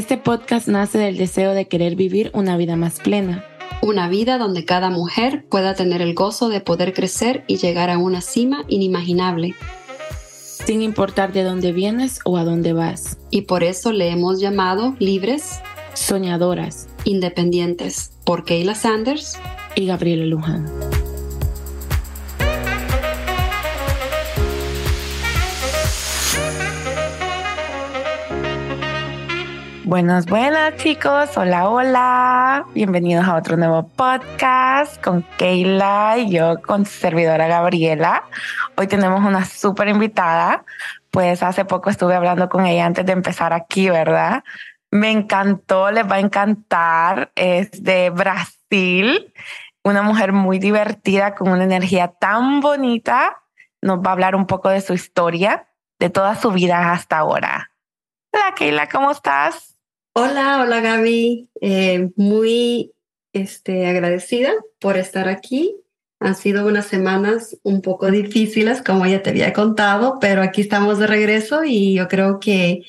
Este podcast nace del deseo de querer vivir una vida más plena. Una vida donde cada mujer pueda tener el gozo de poder crecer y llegar a una cima inimaginable. Sin importar de dónde vienes o a dónde vas. Y por eso le hemos llamado libres, soñadoras, independientes, por Kayla Sanders y Gabriela Luján. Buenas, buenas chicos, hola, hola, bienvenidos a otro nuevo podcast con Keila y yo con su servidora Gabriela. Hoy tenemos una súper invitada, pues hace poco estuve hablando con ella antes de empezar aquí, ¿verdad? Me encantó, les va a encantar, es de Brasil, una mujer muy divertida con una energía tan bonita, nos va a hablar un poco de su historia, de toda su vida hasta ahora. Hola Keila, ¿cómo estás? Hola, hola Gaby. Eh, muy este, agradecida por estar aquí. Han sido unas semanas un poco difíciles, como ya te había contado, pero aquí estamos de regreso y yo creo que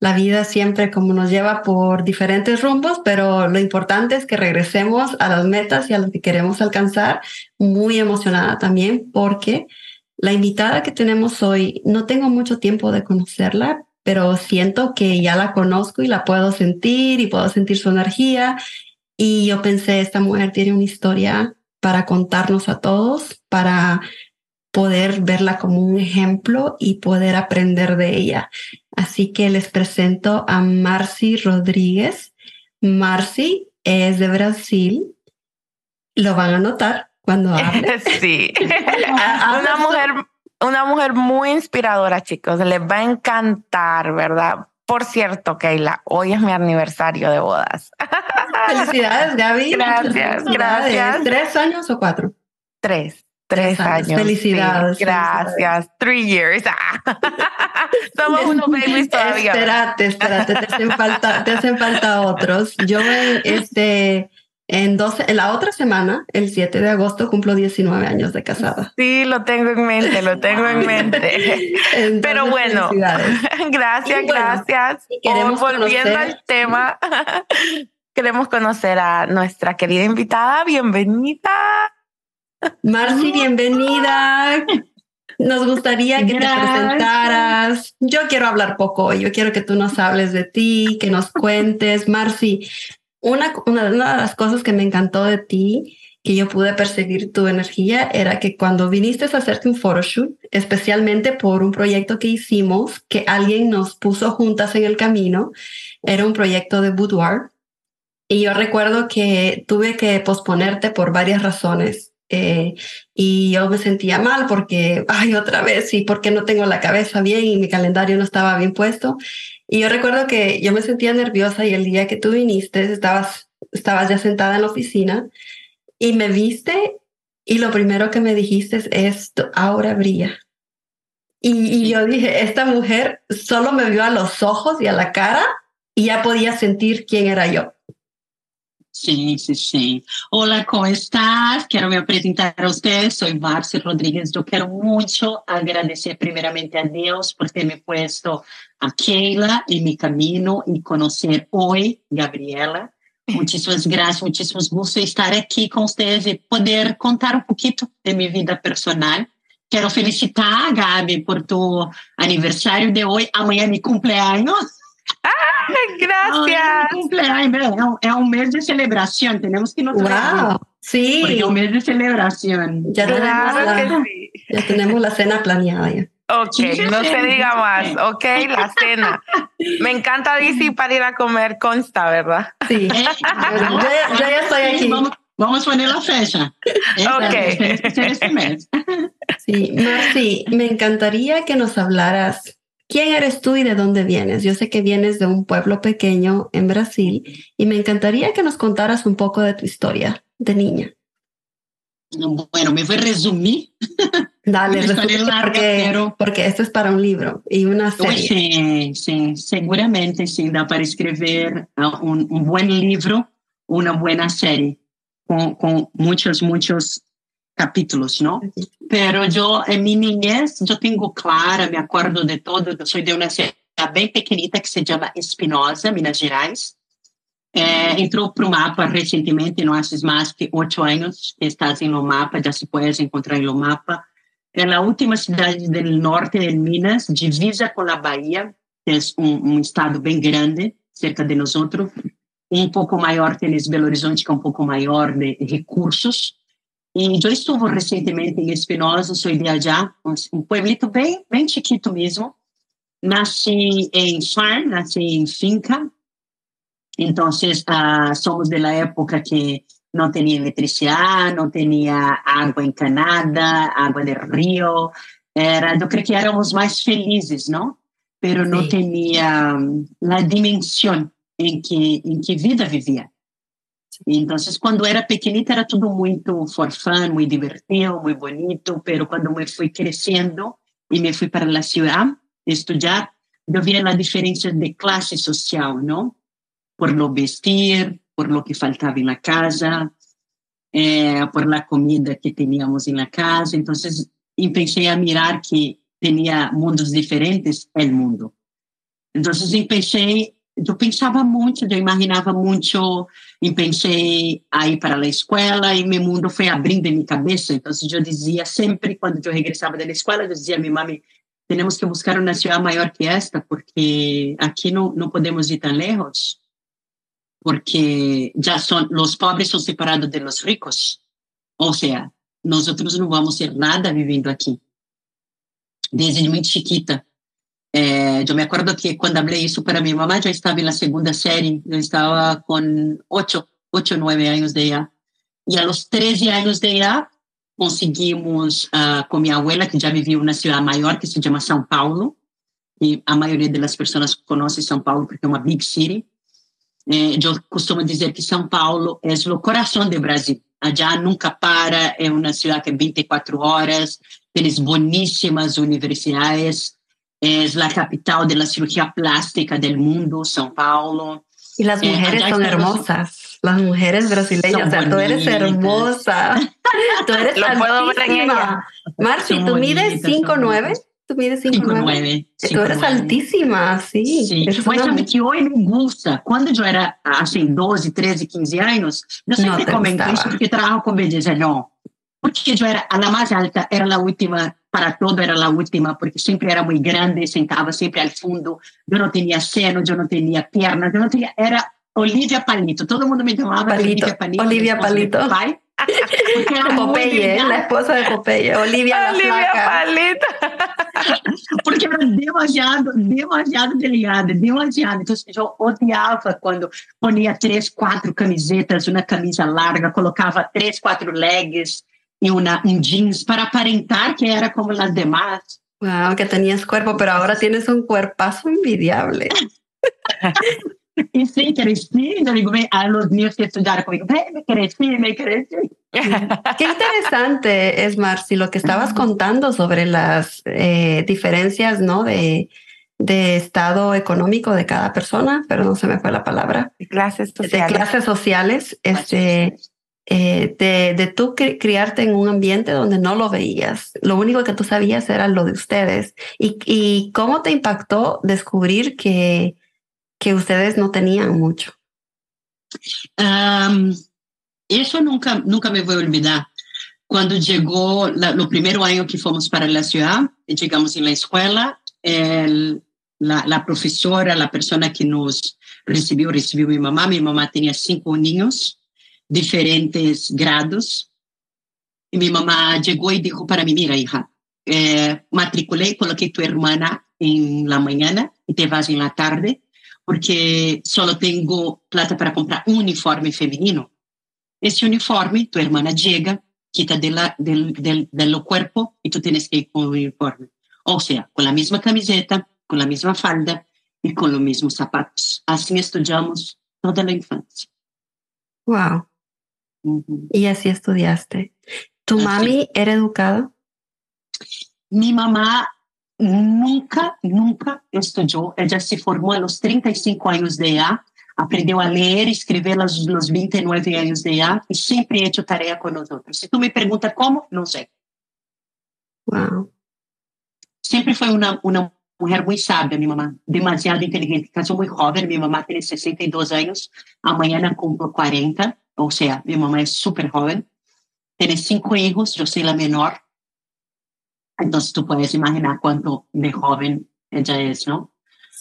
la vida siempre como nos lleva por diferentes rumbos, pero lo importante es que regresemos a las metas y a lo que queremos alcanzar. Muy emocionada también porque la invitada que tenemos hoy, no tengo mucho tiempo de conocerla, pero siento que ya la conozco y la puedo sentir y puedo sentir su energía. Y yo pensé, esta mujer tiene una historia para contarnos a todos, para poder verla como un ejemplo y poder aprender de ella. Así que les presento a Marcy Rodríguez. Marcy es de Brasil. Lo van a notar cuando hable. Sí. una mujer una mujer muy inspiradora, chicos. Les va a encantar, ¿verdad? Por cierto, Keila, hoy es mi aniversario de bodas. Felicidades, Gaby. Gracias, gracias. ¿Tres años o cuatro? Tres. Tres años. Felicidades. gracias. Three years. Somos unos babies todavía. Espérate, espérate. Te hacen falta, te hacen falta otros. Yo, este, en, 12, en la otra semana, el 7 de agosto, cumplo 19 años de casada. Sí, lo tengo en mente, lo tengo en mente. Pero bueno, gracias, gracias. Queremos volviendo al tema, queremos conocer a nuestra querida invitada. Bienvenida. Marci, bienvenida. Nos gustaría que te presentaras. Yo quiero hablar poco Yo quiero que tú nos hables de ti, que nos cuentes. Marci, una, una, de las cosas que me encantó de ti, que yo pude percibir tu energía, era que cuando viniste a hacerte un photoshoot, especialmente por un proyecto que hicimos, que alguien nos puso juntas en el camino, era un proyecto de boudoir. Y yo recuerdo que tuve que posponerte por varias razones. Eh, y yo me sentía mal porque, ay, otra vez, y porque no tengo la cabeza bien y mi calendario no estaba bien puesto. Y yo recuerdo que yo me sentía nerviosa y el día que tú viniste estabas, estabas ya sentada en la oficina y me viste y lo primero que me dijiste es, ahora brilla. Y, y yo dije, esta mujer solo me vio a los ojos y a la cara y ya podía sentir quién era yo. Gente, sim. Olá, como estás? Quero me apresentar a vocês. Sou Márcio Rodrigues. Eu quero muito agradecer primeiramente a Deus por ter me puesto a Keila em meu caminho e conhecer hoje Gabriela. Muitíssimas graças, muitíssimos gostos estar aqui com vocês e poder contar um pouquinho de minha vida personal. Quero felicitar a Gabi por tu aniversário de hoje. Amanhã é meu cumpleaños. Gracias. es un mes de celebración, tenemos que notar. sí. es un mes de celebración. Ya, tenemos, la, tenemos la cena planeada ya. Ok, no se diga más. Ok, la cena. Me encanta DC para ir a comer, consta, ¿verdad? Sí. yo, ya estoy aquí. Vamos, a poner la fecha. Ok. Este mes. Sí, Marci, me encantaría que nos hablaras ¿Quién eres tú y de dónde vienes? Yo sé que vienes de un pueblo pequeño en Brasil y me encantaría que nos contaras un poco de tu historia de niña. Bueno, me voy a resumir. Dale, porque, porque esto es para un libro y una serie. Sí, sí, seguramente sí, da para escribir ah, un, un buen libro, una buena serie, con, con muchos, muchos capítulos, ¿no? Pero yo en mi niñez, yo tengo clara, me acuerdo de todo, yo soy de una bem pequenita que se chama Espinosa, Minas Gerais. É, entrou para o mapa recentemente, não hace mais que oito anos que estás no mapa, já se pode encontrar no mapa. É a última cidade do norte de Minas, divisa com a Bahia, que é um, um estado bem grande, cerca de nós. Um pouco maior tem Belo Horizonte, que é um pouco maior de recursos. E eu estive recentemente em Espinosa, sou de allá, um pueblito bem, bem chiquito mesmo. Nasci em farm, nasci em finca. Então, uh, somos da época que não tinha eletricidade, não tinha água encanada, água de rio. Era, eu creio que éramos mais felizes, não? Pero não tinha a dimensão em que em que vida vivia. Então, quando era pequenita era tudo muito for fun, muito divertido, muito bonito, pero quando me fui crescendo e me fui para a cidade estudar, eu via a diferença de classe social, não? Por lo vestir, por lo que faltava na casa, eh, por la comida que teníamos na casa. Então, pensei a mirar que tinha mundos diferentes el mundo. Então, pensei eu pensava muito, eu imaginava muito, e pensei a ir para a escola, e meu mundo foi abrindo em minha cabeça. Então, eu dizia sempre, quando eu regressava da escola, eu dizia a minha mãe, temos que buscar uma cidade maior que esta, porque aqui não, não podemos ir tão lejos, porque já são, os pobres são separados de los ricos. Ou seja, nós outros não vamos ser nada vivendo aqui. Desde muito chiquita, eh, yo me acuerdo que cuando hablé eso para mi mamá, yo estaba en la segunda serie, yo estaba con ocho, ocho, nueve años de edad. Y a los 13 años de edad conseguimos uh, con mi abuela, que ya vivía en una ciudad mayor que se llama São Paulo, y a mayoría de las personas conocen São Paulo porque es una big city. Eh, yo costumo decir que São Paulo es el corazón de Brasil. Allá nunca para, es una ciudad que 24 horas, tienes buenísimas universidades, es la capital de la cirugía plástica del mundo, São Paulo. Y las eh, mujeres son hermosas, las mujeres brasileñas, o sea, tú eres hermosa, tú eres Lo puedo ver en ella. Marci, tú mides 5'9", tú mides 5'9". Tú eres altísima, sí. Sí, mas sabe que hoy me gusta. Cuando yo era, hace 12, 13, 15 años, yo siempre no comento eso porque trabajo con belleza, no. Porque yo era a la más alta, era la última para todo era a última, porque sempre era muito grande, sentava sempre ao fundo, eu não tinha seno, eu não tinha pernas, eu não tinha, era Olivia Palito, todo mundo me chamava Palito. Olivia Palito. Olivia Palito. Pai, Popeye, la esposa de Popeye, Olivia, Olivia Palito. porque era demasiado, demasiado delicada, demasiado. Então, eu odiava quando ponia três, quatro camisetas, uma camisa larga, colocava três, quatro legs, y una, un jeans para aparentar que era como las demás. Wow, que tenías cuerpo, pero ahora tienes un cuerpazo envidiable. y sí, crecí, yo digo, a los niños que estudiaron conmigo, me crecí, me crecí. Qué interesante es, Marci, lo que estabas contando sobre las eh, diferencias, ¿no? De, de estado económico de cada persona, pero no se me fue la palabra. De clases sociales. De clases sociales. Este, eh, de, de, tú criarte en un ambiente donde no lo veías. Lo único que tú sabías era lo de ustedes. ¿Y, y cómo te impactó descubrir que, que ustedes no tenían mucho? Eso nunca, nunca me voy a olvidar. Cuando llegó lo primero año que fuimos para la ciudad, llegamos en la escuela, el, la, la profesora, la persona que nos recibió, recibió mi mamá. Mi mamá tenía cinco niños diferentes grados. Y mi mamá llegó y dijo para mí, mira, hija, eh, matriculé, coloqué tu hermana en la mañana y te vas en la tarde, porque solo tengo plata para comprar un uniforme femenino. Ese uniforme, tu hermana llega, quita de la, del, del, del cuerpo y tú tienes que ir con el uniforme. O sea, con la misma camiseta, con la misma falda y con los mismos zapatos. Así estudiamos toda la infancia. Wow. E assim Y así estudiaste. ¿Tu mami era educada? Mi mamá nunca, nunca estudou. Ela se formou aos 35 anos de idade, aprendeu a ler e escrever aos, 29 anos de idade e sempre hecho tarefa com nós outros. Se tu me pergunta como, não sei. Wow. Sempre foi uma, uma mulher muito sábia, minha mamã, demasiado inteligente. Casou muito jovem, minha mamã tem 62 anos, amanhã cumplo 40. O sea, mi mamá es súper joven, tiene cinco hijos, yo soy la menor, entonces tú puedes imaginar cuánto de joven ella es, ¿no?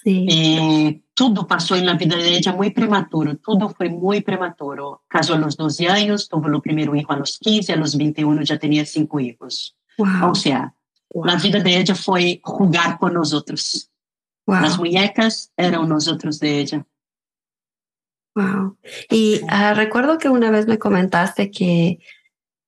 Sí. Eh, todo pasó en la vida de ella muy prematuro, todo fue muy prematuro. Casó a los 12 años, tuvo el primer hijo a los 15, a los 21 ya tenía cinco hijos. Wow. O sea, la vida de ella fue jugar con nosotros. wow. Las muñecas eran nosotros de ella. Wow. Y ah, recuerdo que una vez me comentaste que,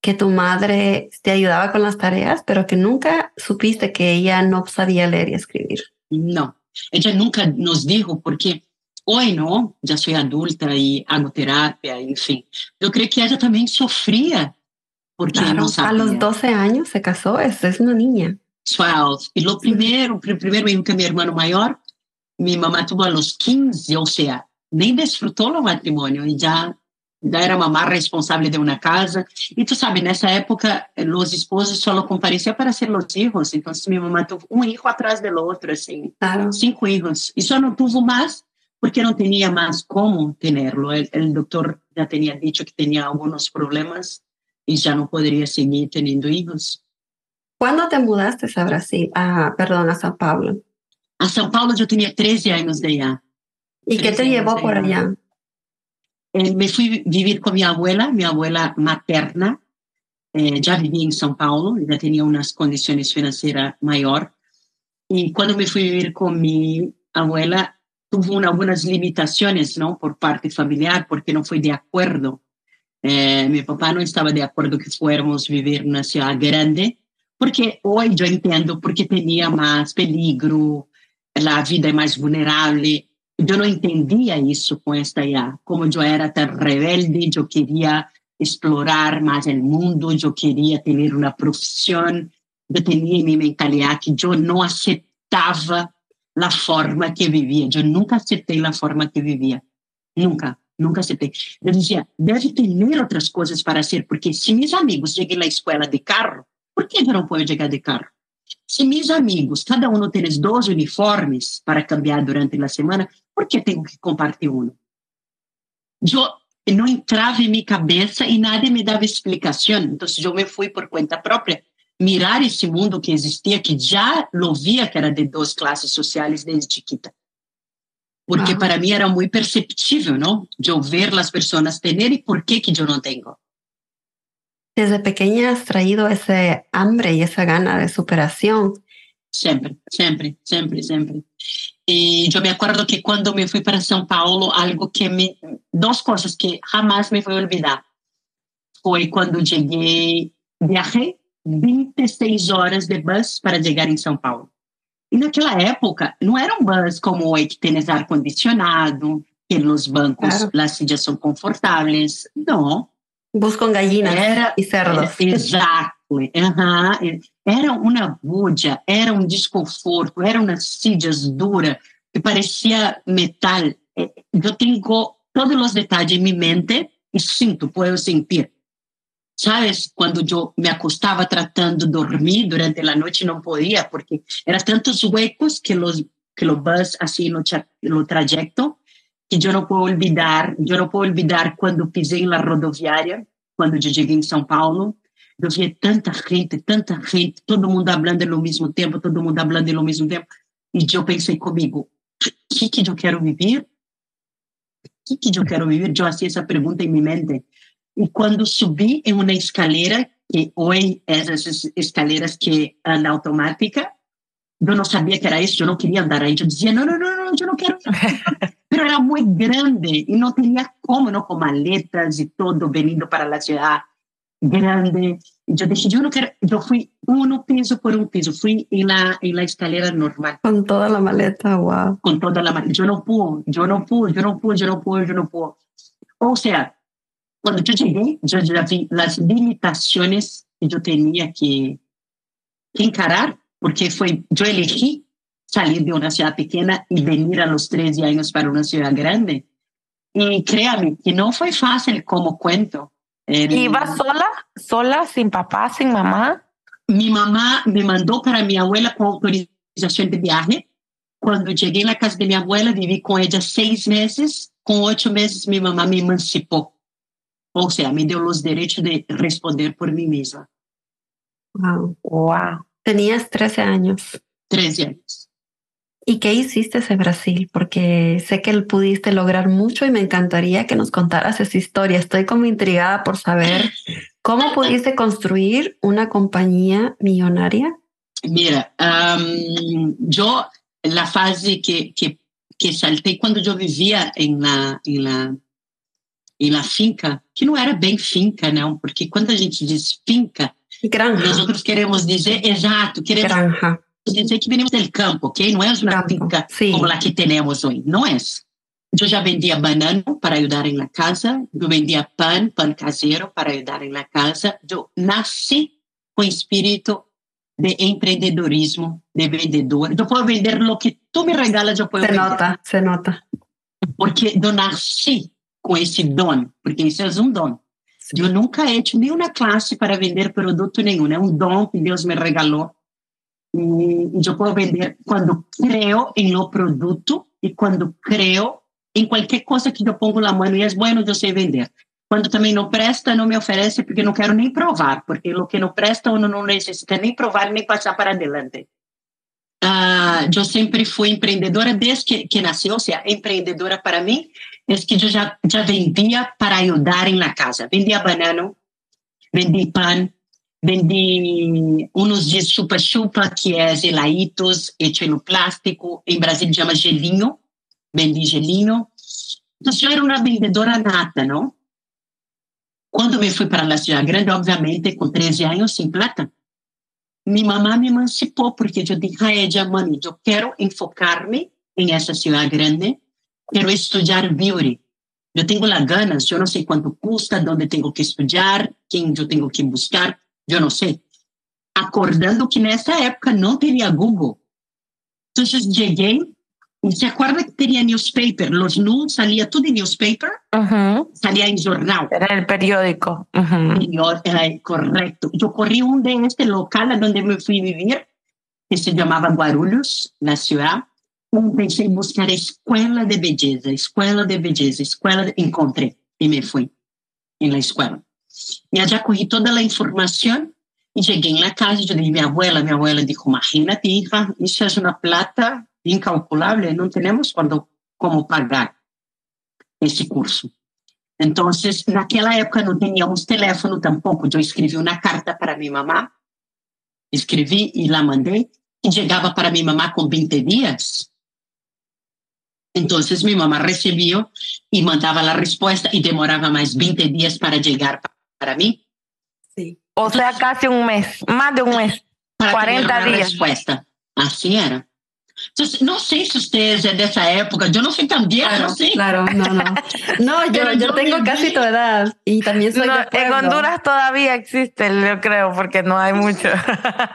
que tu madre te ayudaba con las tareas, pero que nunca supiste que ella no sabía leer y escribir. No, ella nunca nos dijo porque hoy no, ya soy adulta y hago terapia, en fin. Yo creo que ella también sufría porque Claro, no a sabía. los 12 años se casó, es, es una niña. 12. Y lo primero, el primer hijo que mi hermano mayor, mi mamá tuvo a los 15, o sea, nem desfrutou do matrimônio e já já era mamá responsável de uma casa. E tu sabe, nessa época, os esposos só compareciam para ser os filhos. Então, minha mamãe teve um filho atrás do outro, assim, claro. cinco filhos. E só não teve mais porque não tinha mais como tê-lo. O doutor já tinha dito que tinha alguns problemas e já não poderia seguir tendo filhos. Quando te mudaste a Brasil? Ah, a perdão, a São Paulo. A São Paulo eu tinha 13 anos de idade. ¿Y qué te llevó por allá? Eh, me fui vivir con mi abuela, mi abuela materna. Eh, ya vivía en São Paulo, ya tenía unas condiciones financieras mayor. Y cuando me fui a vivir con mi abuela, tuvo una- algunas limitaciones, ¿no? Por parte familiar, porque no fue de acuerdo. Eh, mi papá no estaba de acuerdo que fuéramos vivir en una ciudad grande, porque hoy yo entiendo, porque tenía más peligro, la vida es más vulnerable. Yo no entendía eso con esta ya, como yo era tan rebelde, yo quería explorar más el mundo, yo quería tener una profesión, yo tenía en mi mentalidad que yo no aceptaba la forma que vivía, yo nunca acepté la forma que vivía, nunca, nunca acepté. Yo decía, debe tener otras cosas para hacer, porque si mis amigos llegan a la escuela de carro, ¿por qué yo no puedo llegar de carro? Se meus amigos, cada um tem dois uniformes para cambiar durante a semana, por que tenho que compartilhar um? Eu não entrava em minha cabeça e nada me dava explicação. Então, eu me fui por conta própria mirar esse mundo que existia, que já lo via que era de duas classes sociais desde chiquita. Porque ah. para mim era muito perceptível, não? De eu ver as pessoas terem e por que que eu não tenho. Desde pequeña has traído ese hambre y esa gana de superación. Sempre, sempre, sempre, sempre. E eu me acordo que quando me fui para São Paulo, algo que me. Duas coisas que jamais me vou olvidar. Foi quando cheguei, viajei 26 horas de bus para chegar em São Paulo. E naquela época, não era um bus como hoje, que tem ar-condicionado, que os bancos, Claro. as sillas são confortáveis. Não. Bus con gallinas Era, y cerdos. Exato. Aham. Era uma budia, era um desconforto, eram umas sillas duras que parecia metal. Eh, Eu tenho todos os detalhes em minha mente e sinto, posso sentir. Sabes, quando eu me acostava tratando de dormir durante a noite, não podia, porque eram tantos huecos que os que o bus assim no, no trajeto que eu não posso olvidar. Eu não posso olvidar quando pisei na rodoviária, quando eu cheguei em São Paulo. Eu via tanta gente, tanta gente, todo mundo falando ao mesmo tempo, todo mundo falando ao mesmo tempo. E eu pensei comigo, o que, que eu quero viver? O que, que eu quero viver? Eu fazia essa pergunta em minha mente. E quando subi em uma escalera, que hoje essas escaleras que andam automática, eu não sabia que era isso, eu não queria andar aí. Eu dizia, não, não, não, não eu não quero. Pero era muito grande e não tinha como, não, com maletas e todo, vindo para a cidade grande. E eu decidi, eu não quero. Eu fui um piso por um piso, fui em la, em la escalera normal. Con toda la maleta, wow. con toda la mano. Yo no puedo, yo no puedo, yo no puedo, yo no puedo, yo no puedo. O sea, cuando yo llegué, yo ya vi las limitaciones que yo tenía que, que encarar, porque fue, yo elegí salir de una ciudad pequeña y venir a los 13 años para una ciudad grande. Y créame que no fue fácil como cuento. El- ¿Ibas sola? ¿Sola? ¿Sin papá? ¿Sin mamá? mi mamá me mandó para mi abuela con autorización de viaje Cuando llegué a la casa de mi abuela, viví con ella seis meses. Con ocho meses, mi mamá me emancipó. O sea, me dio los derechos de responder por mí misma. Wow. Wow. Tenías 13 años. 13 años. ¿Y qué hiciste en Brasil? Porque sé que pudiste lograr mucho y me encantaría que nos contaras esa historia. Estoy como intrigada por saber cómo pudiste construir una compañía millonaria. Mira, um, yo la fase que, que, que saltei quando eu vivia em la, em la, em la finca, que não era bem finca, não, porque quando a gente diz finca, Granja. nós outros queremos dizer, exato, queremos Granja. dizer que venimos do campo, ok? Não é uma finca como a que temos hoje, não é. Eu já vendia banana para ajudar em la casa, eu vendia pão, pão caseiro para ajudar em la casa. Eu nasci com espírito de empreendedorismo, de vendedor. Eu posso vender o que tu me regalas, eu posso Se vender. nota, se nota. Porque eu nasci com esse dom, porque isso é um dom. Eu nunca he hecho nenhuma classe para vender produto nenhum, é um dom que Deus me regalou. E eu posso vender quando creio em lo produto e quando creio em qualquer coisa que eu pongo na mão e é bueno, eu sei vender. Quando também não presta, não me oferece porque não quero nem provar, porque o que não presta, uno não necessita nem provar nem passar para adelante. Ah, eu sempre fui empreendedora desde que, que nasci, ou seja, empreendedora para mim é que eu já, já vendia para ajudar em la casa. Vendia banana, vendi pão, vendi uns de chupa-chupa, que é gelaitos, hecho no plástico. Em Brasil chama gelinho, vendi gelinho. Então, eu era uma vendedora nata, não? Quando me fui para a cidade grande, obviamente, com 13 anos, sem plata, minha mamãe me emancipou, porque eu disse a ela, mãe, eu quero enfocar-me em essa cidade grande, quero estudar beauty. Eu tenho lá ganas, eu não sei quanto custa, onde tenho que estudar, quem eu tenho que buscar, eu não sei. Acordando que nessa época não teria Google. Então, eu cheguei, e se acorda que teria newspaper, los news, salia tudo em newspaper, Ujú. salia em jornal. Era el periódico. Ujú. Señor, eh, correcto. Yo corrí un de este local a donde me fui a vivir, que se llamaba Guarulhos, na ciudad. Pensei em buscar a escola de belleza, escola de belleza, escola. de... e me fui en escola. E Y allá cogí toda a informação e cheguei na la casa. Yo dije, minha abuela, minha abuela disse: imagina, filha, isso é uma plata incalculável, não temos quando como pagar esse curso. Então, naquela época não tínhamos teléfono tampouco. Eu escrevi uma carta para minha mamá, escrevi e lá mandei, e chegava para minha mamá com 20 dias, Então, minha mamá recebia e mandava a resposta e demorava mais 20 dias para chegar para mim. Sí. O sea, casi un mes, más de un mes. Para 40 ter uma dias. resposta. Assim era. Então, não sei se vocês é dessa época, eu não sei tão vieja, Claro, sei. claro, no, no. No, yo, yo yo tengo viví- casi tu edad y también soy No, de en. Honduras todavía existe, yo creo, porque no hay mucho.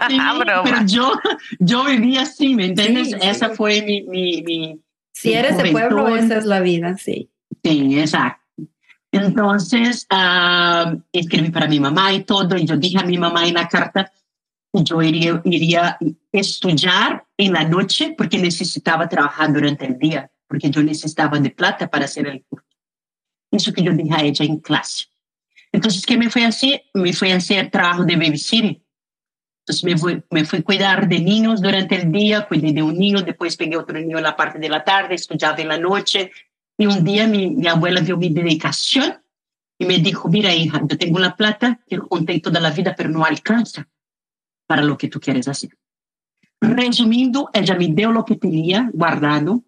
Sí, Ah, broma. pero yo, yo viví así, ¿me entiendes? Sí, Esa sí. fue mi, mi, mi, Si eres de pueblo, Juventud. esa es la vida, sí. Sí, exacto. Entonces, ah, escribí para mi mamá y todo, y yo dije a mi mamá en la carta que yo iría, iría estudiar en la noche porque necesitaba trabajar durante el día, porque yo necesitaba de plata para hacer el curso. Eso que yo dije a ella en clase. Entonces, ¿qué me fue a hacer? Me fui a hacer trabajo de babysitting. Entonces, me fui, me fui cuidar de niños durante el día, cuidé de un niño, después pegué otro niño en la parte de la tarde, estudiaba en la noche, y un día mi, mi abuela vio mi dedicación y me dijo, mira hija, yo tengo la plata que junté toda la vida, pero no alcanza para lo que tú quieres hacer. Resumindo, ella me dio lo que tenía guardado.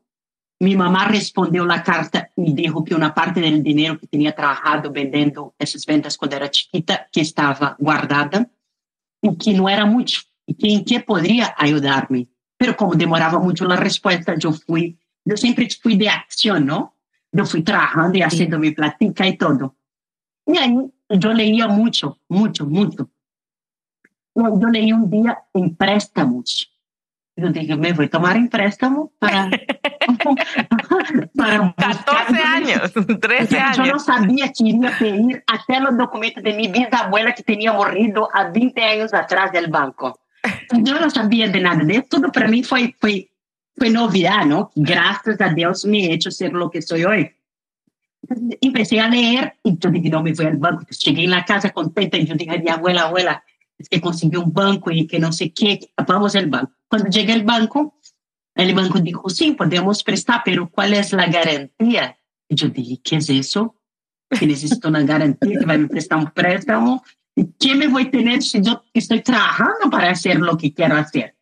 Mi mamá respondió la carta y dijo que una parte del dinero que tenía trabajado vendiendo esas ventas cuando era chiquita, que estaba guardada y que no era mucho y que en qué podría ayudarme. Pero como demoraba mucho la respuesta, yo fui, yo siempre fui de acción, ¿no? Yo fui trabajando y haciendo mi platica y todo. Y ahí yo leía mucho, mucho, mucho. Yo, yo leí un día en préstamos. Yo dije, me voy a tomar en préstamo para... para buscar 14 años, 13 Yo no años. sabía que iría a pedir até los documentos de mi bisabuela que tenía morrido a 20 años atrás del banco. Yo no sabía de nada de eso. Tudo para mí fue, fue fue novedad, ¿no? Gracias a Dios me he hecho ser lo que soy hoy. Empecé a leer y yo dije, no, me voy al banco. Llegué en la casa contenta y yo dije, mi abuela, abuela, que conseguiu um banco e que não sei o que, vamos ao banco. Quando chega ao banco, o banco disse, sim, podemos prestar, pero qual é a garantia? Eu dije, que é isso? Que necessito uma garantia que vai me prestar um préstamo? E que me vou ter se eu estou trabalhando para fazer o que quero fazer?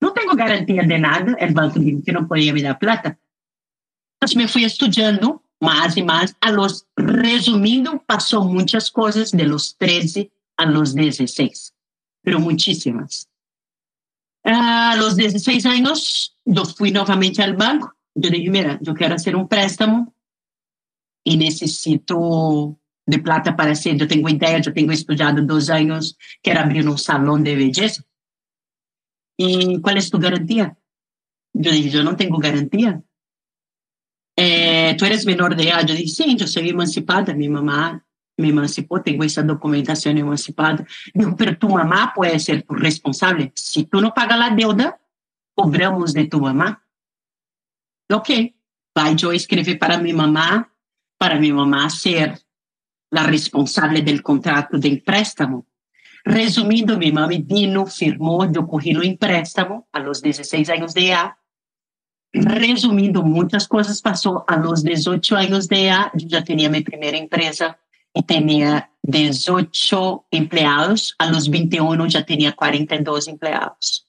Não tenho garantia de nada. O banco disse que não podia me dar plata. Então, me fui estudando mais e mais. A los, resumindo, passou muitas coisas de los 13 a los 16. Pero muchísimas. A los 16 años, yo fui nuevamente al banco. Yo dije, mira, yo quiero hacer un préstamo y necesito de plata para hacer. Yo tengo idea, yo tengo estudiado dos años, quiero abrir un salón de belleza. ¿Y cuál es tu garantía? Yo dije, yo no tengo garantía. Eh, tú eres menor de edad. Yo dije, sí, yo soy emancipada. Mi mamá me emancipó, tengo esa documentación emancipada. Digo, pero tu mamá puede ser tu responsable. Si tú no pagas la deuda, cobramos de tu mamá. Ok, vai yo escribir para mi mamá, para mi mamá ser la responsable del contrato de préstamo. Resumindo, mi mamá vino, firmó, yo cogí el empréstamo a los 16 años de edad. Resumindo, muchas cosas pasó. A los 18 años de edad, yo ya tenía mi primera empresa y tenía 18 empleados. A los 21 ya tenía 42 empleados.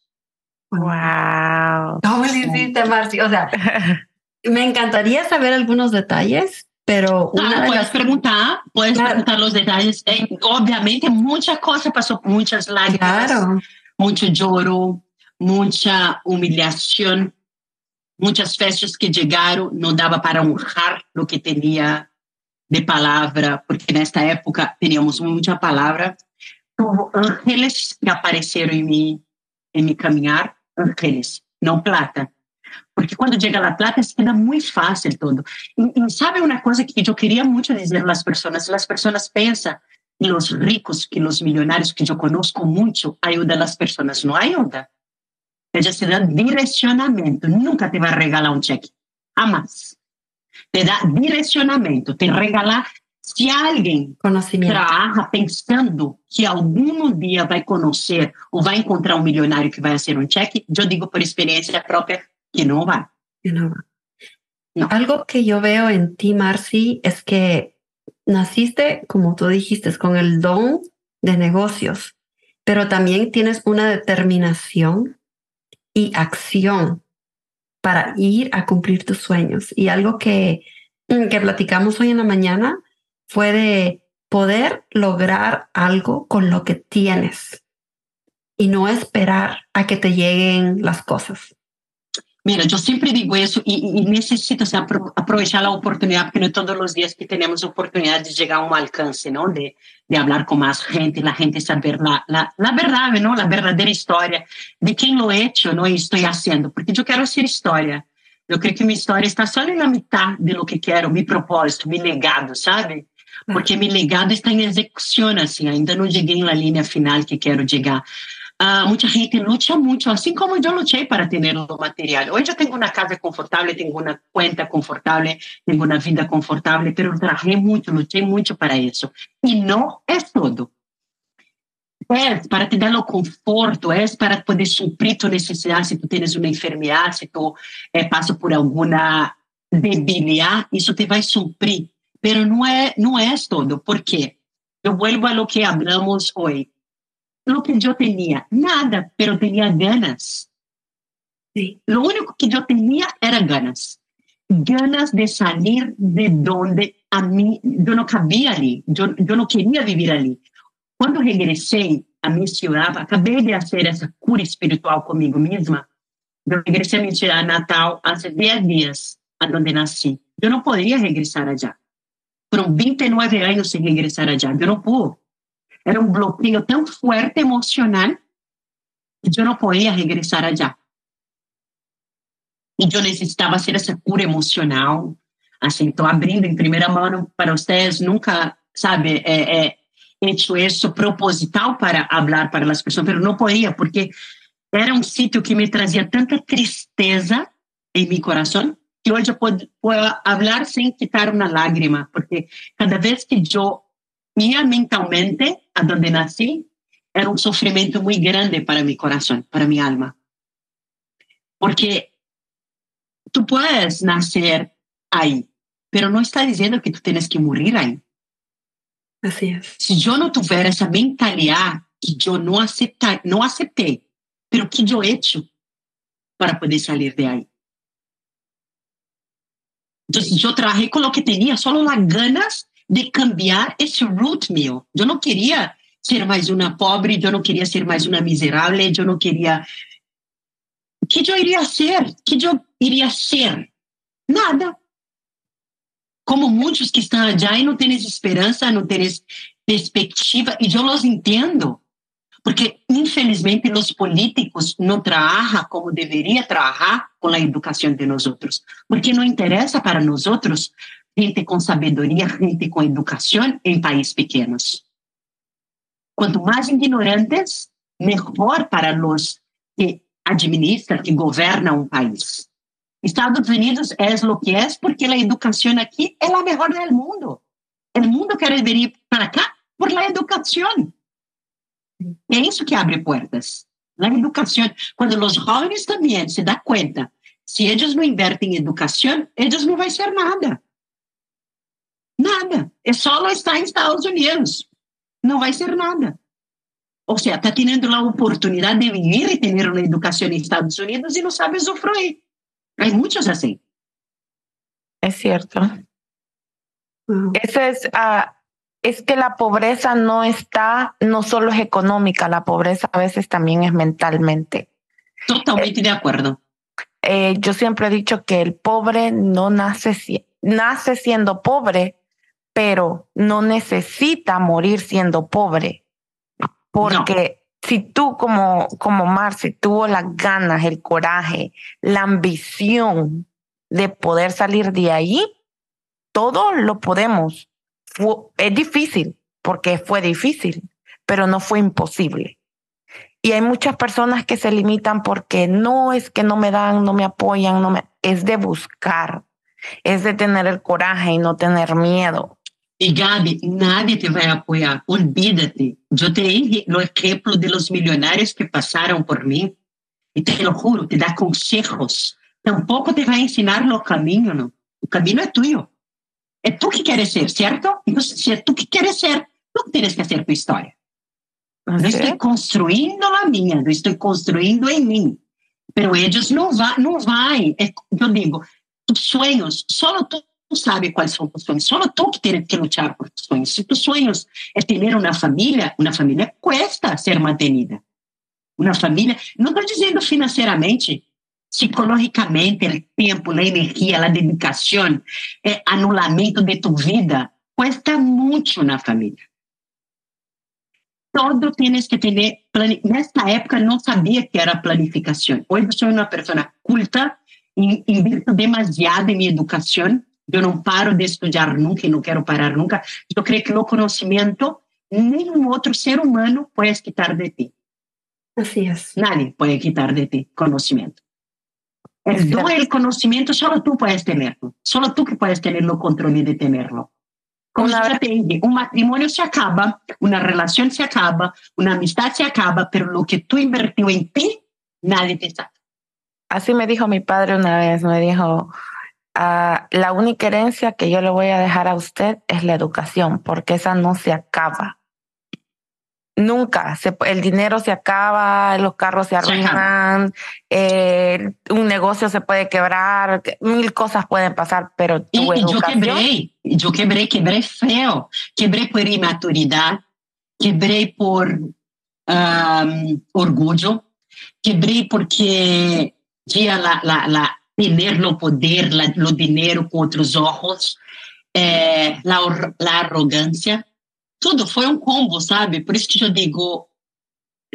Wow. ¿Cómo le hiciste, Marci? O sea, me encantaría saber algunos detalles, pero una ah, puedes las... preguntar, puedes claro. preguntar los detalles. Eh, obviamente, muchas cosas pasó, muchas lágrimas, claro. mucho lloro, mucha humillación, muchas fechas que llegaron, no daba para honrar lo que tenía de palavra, porque nesta época teníamos muita palavra. Hubo ángeles que apareceram em mim, em mi caminhar, ángeles, não plata. Porque quando chega a plata, se queda muito fácil tudo. E, e, sabe uma coisa que eu queria muito dizer às pessoas? As pessoas pensam que os ricos, que os milionários que eu conosco muito, ajudam as pessoas. Não ajuda. Eles te dão direcionamento. Nunca te vai regalar um cheque. Jamais te dá direcionamento, te regala. Se alguém trabalha pensando que algum dia vai conhecer ou vai encontrar um milionário que vai fazer um cheque, eu digo por experiência própria que não vai. Que não vai. No. Algo que yo veo en ti, Marci, es que naciste, como tú dijiste, con el don de negocios, pero también tienes una determinación y acción para ir a cumplir tus sueños. Y algo que, mm, que platicamos hoy en la mañana fue de poder lograr algo con lo que tienes y no esperar a que te lleguen las cosas. Mira, yo siempre digo eso y, y necesito o sea, aprovechar la oportunidad, porque no todos los días que tenemos oportunidad de llegar a un alcance, ¿no? De, de hablar con más gente, la gente saber la, la, la verdad, ¿no? La verdadera historia de quién lo he hecho, ¿no? Y estoy haciendo, porque yo quiero hacer historia. Yo creo que mi historia está solo en la mitad de lo que quiero, mi propósito, mi legado, ¿sabe? Porque mi legado está en ejecución, así, ainda no llegué en la línea final que quiero llegar. Uh, muita gente luta muito, assim como eu lutei para ter o material. Hoje eu tenho uma casa confortável, tenho uma conta confortável, tenho uma vida confortável, mas eu trabalhei muito, lutei muito para isso. E não é tudo. É para te dar conforto, é para poder suprir tua necessidade, se tu tens uma enfermidade, se tu é, passa por alguma debilidade, isso te vai suprir. Mas não é, não é todo. Por quê? Eu vuelvo a lo que hablamos hoje Lucas yo tenía nada, pero tenía ganas. Sí. Lo único que yo tenía era ganas. Ganas de salir de donde a mí, yo no cabía allí, yo, yo no quería vivir allí. Quando regressei a minha cidade, acabei de fazer essa cura espiritual comigo mesma. Eu regressei a minha cidade natal há 10 dias, aonde nasci. Eu não podia regressar allá. Foram 29 anos sem regressar allá. Eu não pude. Era un bloqueo tan fuerte emocional que yo no podía regresar allá. Y yo necesitaba hacer esa cura emocional. Así, estoy abriendo en primera mano para ustedes. Nunca, sabe, eh, eh, hecho eso proposital para hablar para las personas, pero no podía porque era un sitio que me trazia tanta tristeza en mi corazón que hoy yo puedo, puedo hablar sin quitar una lágrima, porque cada vez que yo ia mentalmente a donde nací, era un sufrimiento muy grande para mi corazón, para mi alma. Porque tú puedes nacer ahí, pero no está diciendo que tú tienes que morir ahí. Así es. Si yo no tuviera esa mentalidad que yo no acepté, no acepté, pero que yo he hecho para poder salir de ahí. Entonces yo trabajé con lo que tenía, solo las ganas de cambiar esse root meu. Eu não queria ser mais uma pobre, eu não queria ser mais uma miserável, eu não queria. O que eu iria ser? O que eu iria ser? Nada. Como muitos que estão allá e não têm esperança, não têm perspectiva, e eu os entendo, porque infelizmente os políticos não trabalham como deveria trabalhar com a educação de nós outros, porque não interessa para nós outros gente com sabedoria, gente com educação em países pequenos. Quanto mais ignorantes, melhor para nós que administra, que governa um país. Estados Unidos é o que é porque a educação aqui é a melhor del mundo. O mundo quer vir para cá por la educação. É isso que abre portas. A educação. Quando os jovens também se dão conta, se eles não invertem em educação, eles não vão ser nada. Nada. É só estar em Estados Unidos. Não vai ser nada. Ou seja, está tendo a oportunidade de vir e ter uma educação em Estados Unidos e não sabe usufruir. Há muitos assim. É cierto. Eso es, uh, es que la pobreza no está, no solo es económica, la pobreza a veces también es mentalmente. Totalmente eh, de acuerdo. Eh, yo siempre he dicho que el pobre no nace, nace siendo pobre, pero no necesita morir siendo pobre. Porque no. si tú como, como Marci tuvo las ganas, el coraje, la ambición de poder salir de ahí, todo lo podemos. Fue, es difícil, porque fue difícil, pero no fue imposible. Y hay muchas personas que se limitan porque no es que no me dan, no me apoyan, no me, es de buscar, es de tener el coraje y no tener miedo. E Gabi, nadie te vai apoiar. apoyar, olvídate. Eu tenho o exemplo de los milionários que passaram por mim. E te lo juro, te dá consejos. Tampoco te vai ensinar o caminho, não. O caminho é tuyo. É tu que quieres ser, certo? Entonces, si es que quieres ser, Tu tienes que hacer tu história. Eu okay. Estou construindo a minha. Estou construindo em mim. mí. Pero ellos não van, no van. Digo, tus sueños, Só tu não sabe quais são os sonhos, só tu que lutar por tus sonhos. Se tus sonhos é ter uma família, uma família cuesta ser mantenida. Uma família, não estou dizendo financeiramente, psicologicamente, o tempo, a energia, a dedicação, o anulamento de tu vida, cuesta muito na família. Todo tienes que ter, nesta época não sabia que era planificação. Hoje sou uma pessoa culta, invirto demasiado em minha educação, eu não paro de estudar nunca e não quero parar nunca. Eu creio que o conhecimento nenhum outro ser humano pode quitar de ti. Así es. Nadie pode quitar de ti conhecimento. El don el conocimiento solo tú puedes tenerlo. Solo tú que puedes tener el control de tenerlo. Como vez... te un matrimonio se acaba, una relación se acaba, una amistad se acaba, pero lo que tú invertió en ti, nadie te sabe. Así me dijo mi padre una vez, me dijo, Uh, la única herencia que yo le voy a dejar a usted es la educación, porque esa no se acaba. Nunca. Se, el dinero se acaba, los carros se arruinan, eh, un negocio se puede quebrar, mil cosas pueden pasar, pero tu y, educación... Yo quebré, yo quebré, quebré feo. Quebré por inmaturidad, quebré por um, orgullo, quebré porque ya la, la, la tener o poder, o dinheiro com outros ojos, eh, la, la arrogância, tudo foi um combo, sabe? Por que eu digo,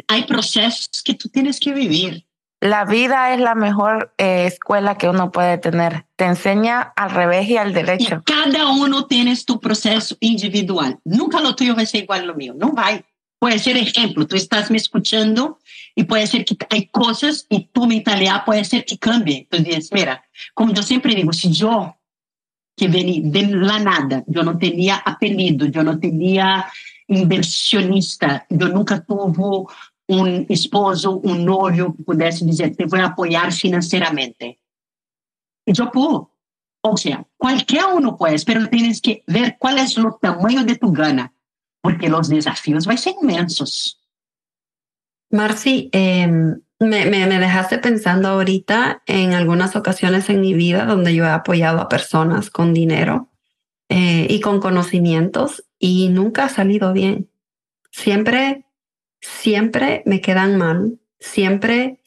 há processos que tu tienes que vivir. La vida es la mejor eh, escuela que uno puede tener. Te enseña al revés y al derecho. Y cada uno tiene tu proceso individual. Nunca lo tuyo va a ser igual a lo mío. No vai. Puede ser ejemplo, tú estás me escuchando y puede ser que hay cosas y tu mentalidad puede ser que cambie. Entonces, mira, como yo siempre digo, si yo que vení de la nada, yo no tenía apellido, yo no tenía inversionista, yo nunca tuve un esposo, un novio que pudiese decir, te voy a apoyar financieramente. Yo puedo. O sea, cualquier uno puede, pero tienes que ver cuál es el tamaño de tu gana, porque los desafíos van a ser inmensos. Marci, eh, me, me, me, dejaste pensando ahorita en algunas ocasiones en mi vida donde yo he apoyado a personas con dinero eh, y con conocimientos y nunca ha salido bien. Siempre, siempre me quedan mal, siempre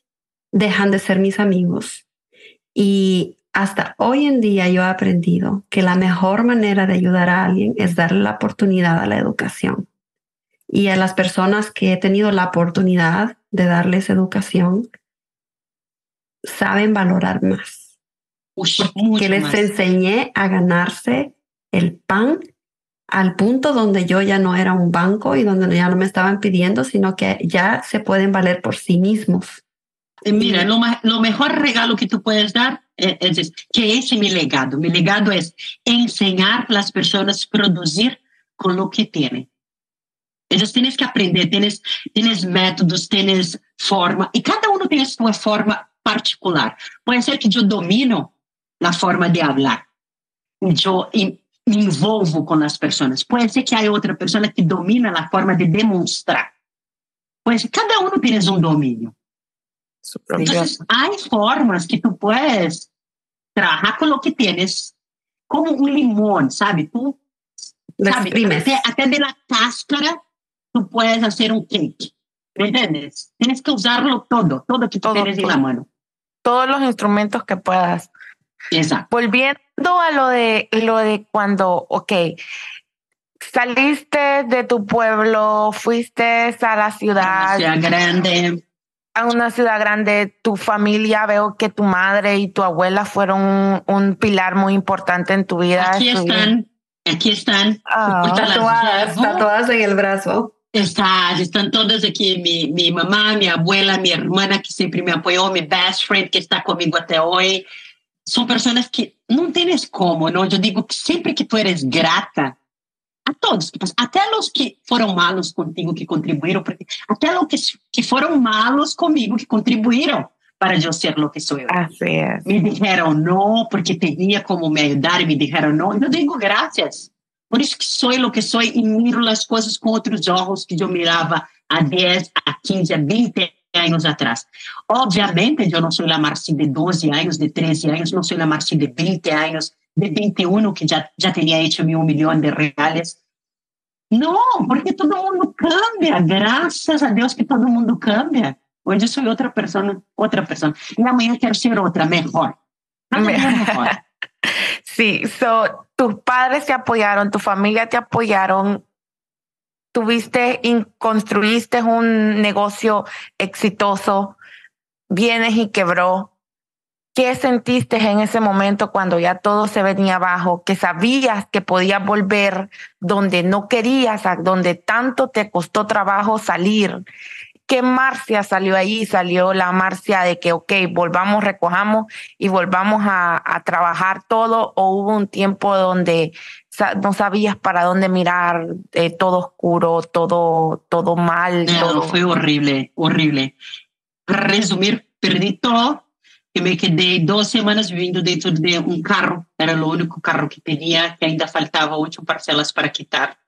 dejan de ser mis amigos. Y hasta hoy en día yo he aprendido que la mejor manera de ayudar a alguien es darle la oportunidad a la educación y a las personas que he tenido la oportunidad de darles educación, saben valorar más. que les más. enseñé a ganarse el pan al punto donde yo ya no era un banco y donde ya no me estaban pidiendo, sino que ya se pueden valer por sí mismos. Mira, lo, lo mejor regalo que tú puedes dar es, es, que ese es mi legado. Mi legado es enseñar a las personas a producir con lo que tienen. Eles têm que aprender, têm métodos, têm forma, e cada um tem sua forma particular. Pode ser que eu domino a forma de falar, eu me envolvo com as pessoas. Pode ser que há outra pessoa que domina a forma de demonstrar. Pode ser, cada um tem um domínio. Então, há formas que tu puedes trabalhar com o que tens, como um limão, sabe? Até, até de la cáscara tú puedes hacer un cake. ¿Me entiendes? Tienes que usarlo todo, todo que tú todo, tienes todo. en la mano. Todos los instrumentos que puedas. Exacto. Volviendo a lo de, lo de cuando, ok, saliste de tu pueblo, fuiste a la ciudad. A ciudad grande. A una ciudad grande, tu familia, veo que tu madre y tu abuela fueron un, un pilar muy importante en tu vida. Aquí están, aquí están. Oh, tatuadas, tatuadas en el brazo. Está, están todas aquí, mi, mi mamá, mi abuela, mi hermana que siempre me apoyó, mi best friend que está conmigo hasta hoy. Son personas que no tienes como, ¿no? Yo digo que siempre que tú eres grata a todos, até los que fueron malos contigo, que contribuyeron, até los que, que fueron malos conmigo, que contribuyeron para yo ser lo que soy. Así es. Me dijeron no, porque tenía como me ayudar y me dijeron no. Yo digo gracias. Por isso que sou o que sou e miro as coisas com outros olhos que eu mirava há 10, a 15, a 20 anos atrás. Obviamente, eu não sou a Marci de 12 anos, de 13 anos, não sou a Marci de 20 anos, de 21, que já, já tinha hecho um milhão de reais. Não, porque todo mundo cambia, graças a Deus que todo mundo cambia. Hoje sou outra pessoa, outra pessoa. E amanhã quero ser outra, melhor. mejor. Sí, so, tus padres te apoyaron, tu familia te apoyaron, tuviste, construiste un negocio exitoso, vienes y quebró. ¿Qué sentiste en ese momento cuando ya todo se venía abajo, que sabías que podías volver donde no querías, donde tanto te costó trabajo salir? ¿Qué Marcia salió ahí? Salió la Marcia de que, ok, volvamos, recojamos y volvamos a, a trabajar todo, o hubo un tiempo donde no sabías para dónde mirar, eh, todo oscuro, todo, todo mal. No, todo... fue horrible, horrible. Para resumir, perdí todo, que me quedé dos semanas viviendo dentro de un carro, era el único carro que tenía, que ainda faltaba ocho parcelas para quitar.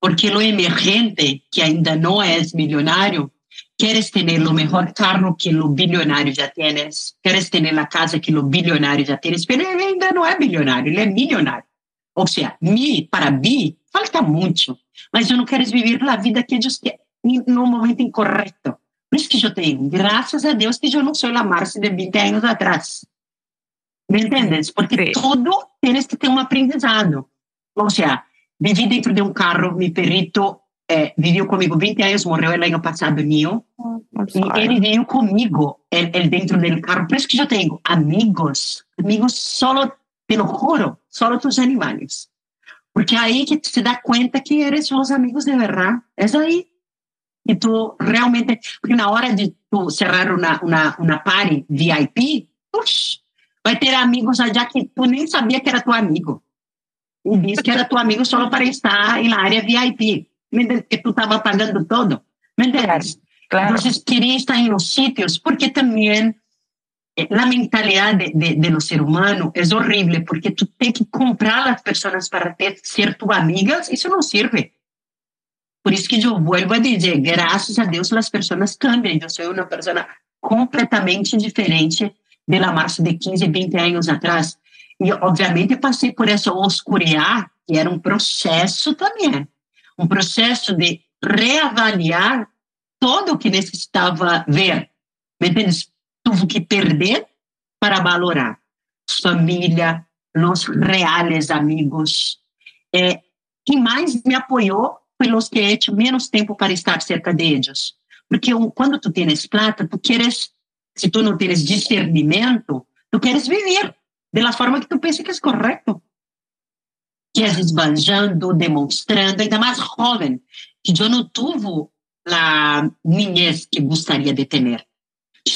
porque o emergente, que ainda não é milionário, queres ter o melhor carro que o bilionário já tienes, queres ter a casa que o bilionário já tienes, mas ele ainda não é bilionário, ele é milionário. Ou seja, mi para bi falta muito, mas eu não quero viver a vida que eles querem, no momento incorreto. Por isso que eu tenho, graças a Deus, que eu não sou a Marcia de 20 anos atrás. Me entendes? Porque Sim. tudo tens que ter um aprendizado. Ou seja, vivi dentro de um carro, meu perito é, viveu comigo 20 anos, morreu el ano passado Oh, e ele veio comigo, ele, ele dentro do carro, por isso que eu tenho amigos, amigos solo, te lo juro, solo tus animais. Porque aí que se dá conta que eres os amigos de verdade, é aí. que tú realmente, porque na hora de tu cerrar una, una, una party VIP, vai ter amigos allá que tu nem sabia que era tu amigo. E diz que era tu amigo só para estar na área VIP, que tu estava pagando todo. ¿Me entiendes? Claro. Entonces quería estar en los sitios, porque también eh, la mentalidad de, de, de los seres humanos es horrible, porque tú tienes que comprar a las personas para ter, ser tu amigas, eso no sirve. Por isso que eu vuelvo a dizer, graças a Deus as pessoas cambiam. Eu sou uma pessoa completamente diferente da Marcia de 15, 20 anos atrás. E, obviamente, passei por essa oscuridade, que era um processo também. Um processo de reavaliar todo o que necessitava ver. ¿Me entiendes? Tive que perder para valorar. Família, os reais amigos. É, quem mais me apoiou pelos que he hecho menos tempo para estar cerca de ellos. Porque quando tu tienes plata, tu quieres, se tu não tienes discernimento, tu quieres vivir de la forma que tu pensa que é correto. Que é esbanjando, demonstrando, ainda mais jovem, que eu não tive a niñez que gostaria de ter.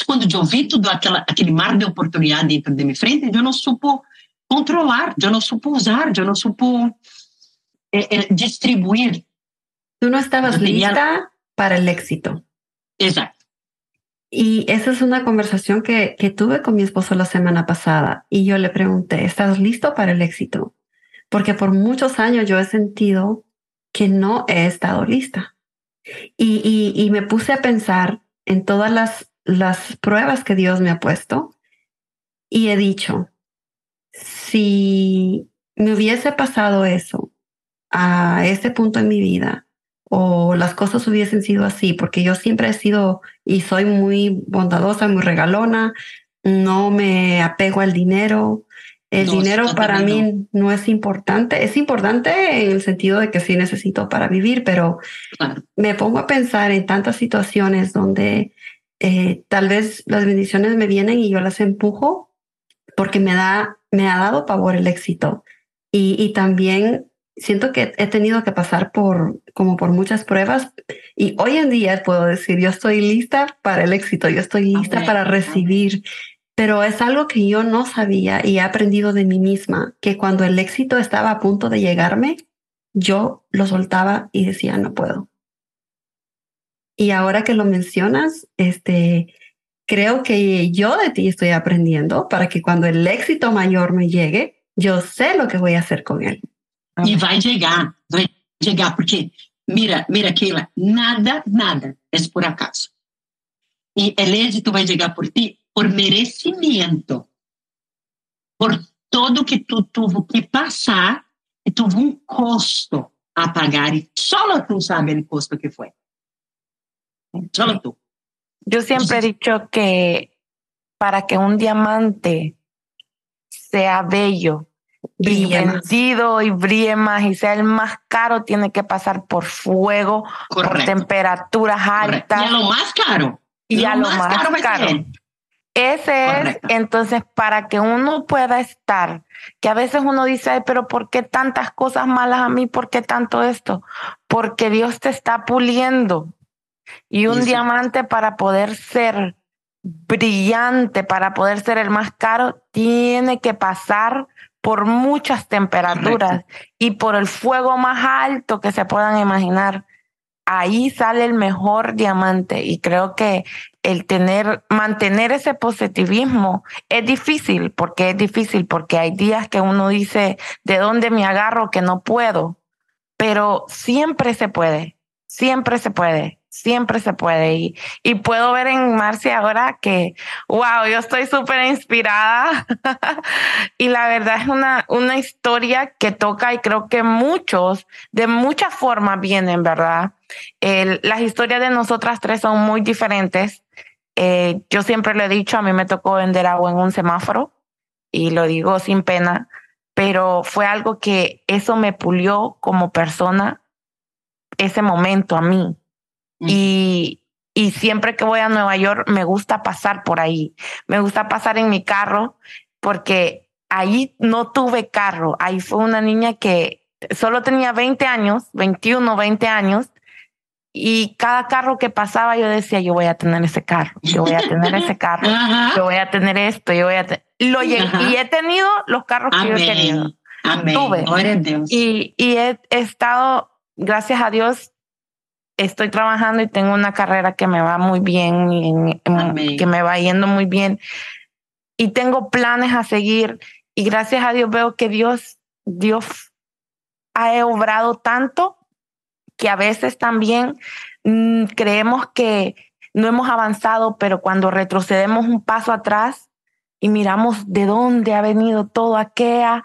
Quando eu vi tudo aquela, aquele mar de oportunidade dentro de minha frente, eu não supo controlar, eu não supo usar, eu não supo eh, eh, distribuir Tú no estabas lista para el éxito. Exacto. Y esa es una conversación que, que tuve con mi esposo la semana pasada y yo le pregunté, ¿estás listo para el éxito? Porque por muchos años yo he sentido que no he estado lista. Y, y, me puse a pensar en todas las, las pruebas que Dios me ha puesto y he dicho, si me hubiese pasado eso a este punto en mi vida, o las cosas hubiesen sido así, porque yo siempre he sido y soy muy bondadosa, muy regalona, no me apego al dinero. El dinero para mí no. es importante. Es importante en el sentido de que sí necesito para vivir, pero me pongo a pensar en tantas situaciones donde eh, tal vez las bendiciones me vienen y yo las empujo porque me da, me ha dado pavor el éxito. Y, y también siento que he tenido que pasar por como por muchas pruebas y hoy en día puedo decir, yo estoy lista para el éxito, yo estoy lista para recibir, pero es algo que yo no sabía y he aprendido de mí misma, que cuando el éxito estaba a punto de llegarme, yo lo soltaba y decía, no puedo. Y ahora que lo mencionas, este, creo que yo de ti estoy aprendiendo para que cuando el éxito mayor me llegue, yo sé lo que voy a hacer con él. E vai chegar, vai chegar, porque, mira, mira, Keila, nada, nada é por acaso. E o êxito vai chegar por ti por merecimento, por todo que tu teve que passar e teve um custo a pagar e só tu sabe o custo que foi. Só tu. Yo siempre he dicho que para que un diamante sea bello, y vendido y brille más y sea el más caro, tiene que pasar por fuego, por temperaturas altas. Y a lo más caro. Y a lo más, caro. Ese es, entonces, para que uno pueda estar, que a veces uno dice, pero ¿por qué tantas cosas malas a mí? ¿Por qué tanto esto? Porque Dios te está puliendo. Y un diamante para poder ser brillante, para poder ser el más caro, tiene que pasar por muchas temperaturas y por el fuego más alto que se puedan imaginar. Ahí sale el mejor diamante y creo que el tener, mantener ese positivismo es difícil, porque es difícil, porque hay días que uno dice, ¿de dónde me agarro que no puedo? Pero siempre se puede, siempre se puede siempre se puede. Y, y puedo ver en Marcia ahora que, wow, yo estoy súper inspirada. y la verdad es una, una historia que toca y creo que muchos, de muchas formas vienen, ¿verdad? las historias de nosotras tres son muy diferentes. Eh, yo siempre le he dicho, a mí me tocó vender agua en un semáforo y lo digo sin pena, pero fue algo que eso me pulió como persona ese momento a mí y, y siempre que voy a Nueva York me gusta pasar por ahí. Me gusta pasar en mi carro porque ahí no tuve carro. Ahí fue una niña que solo tenía 20 años, 21, 20 años. y cada carro que pasaba yo decía, yo voy a tener ese carro, yo voy a tener ese carro, yo voy a tener esto, yo voy a lo y he tenido los carros que yo he tenido. Amén. Tuve. Y, y he, estado, gracias a Dios, estoy trabajando y tengo una carrera que me va muy bien, que me va yendo muy bien. Y tengo planes a seguir. Y gracias a Dios veo que Dios, Dios ha obrado tanto que a veces también mm, creemos que no hemos avanzado, pero cuando retrocedemos un paso atrás y miramos de dónde ha venido todo aquello,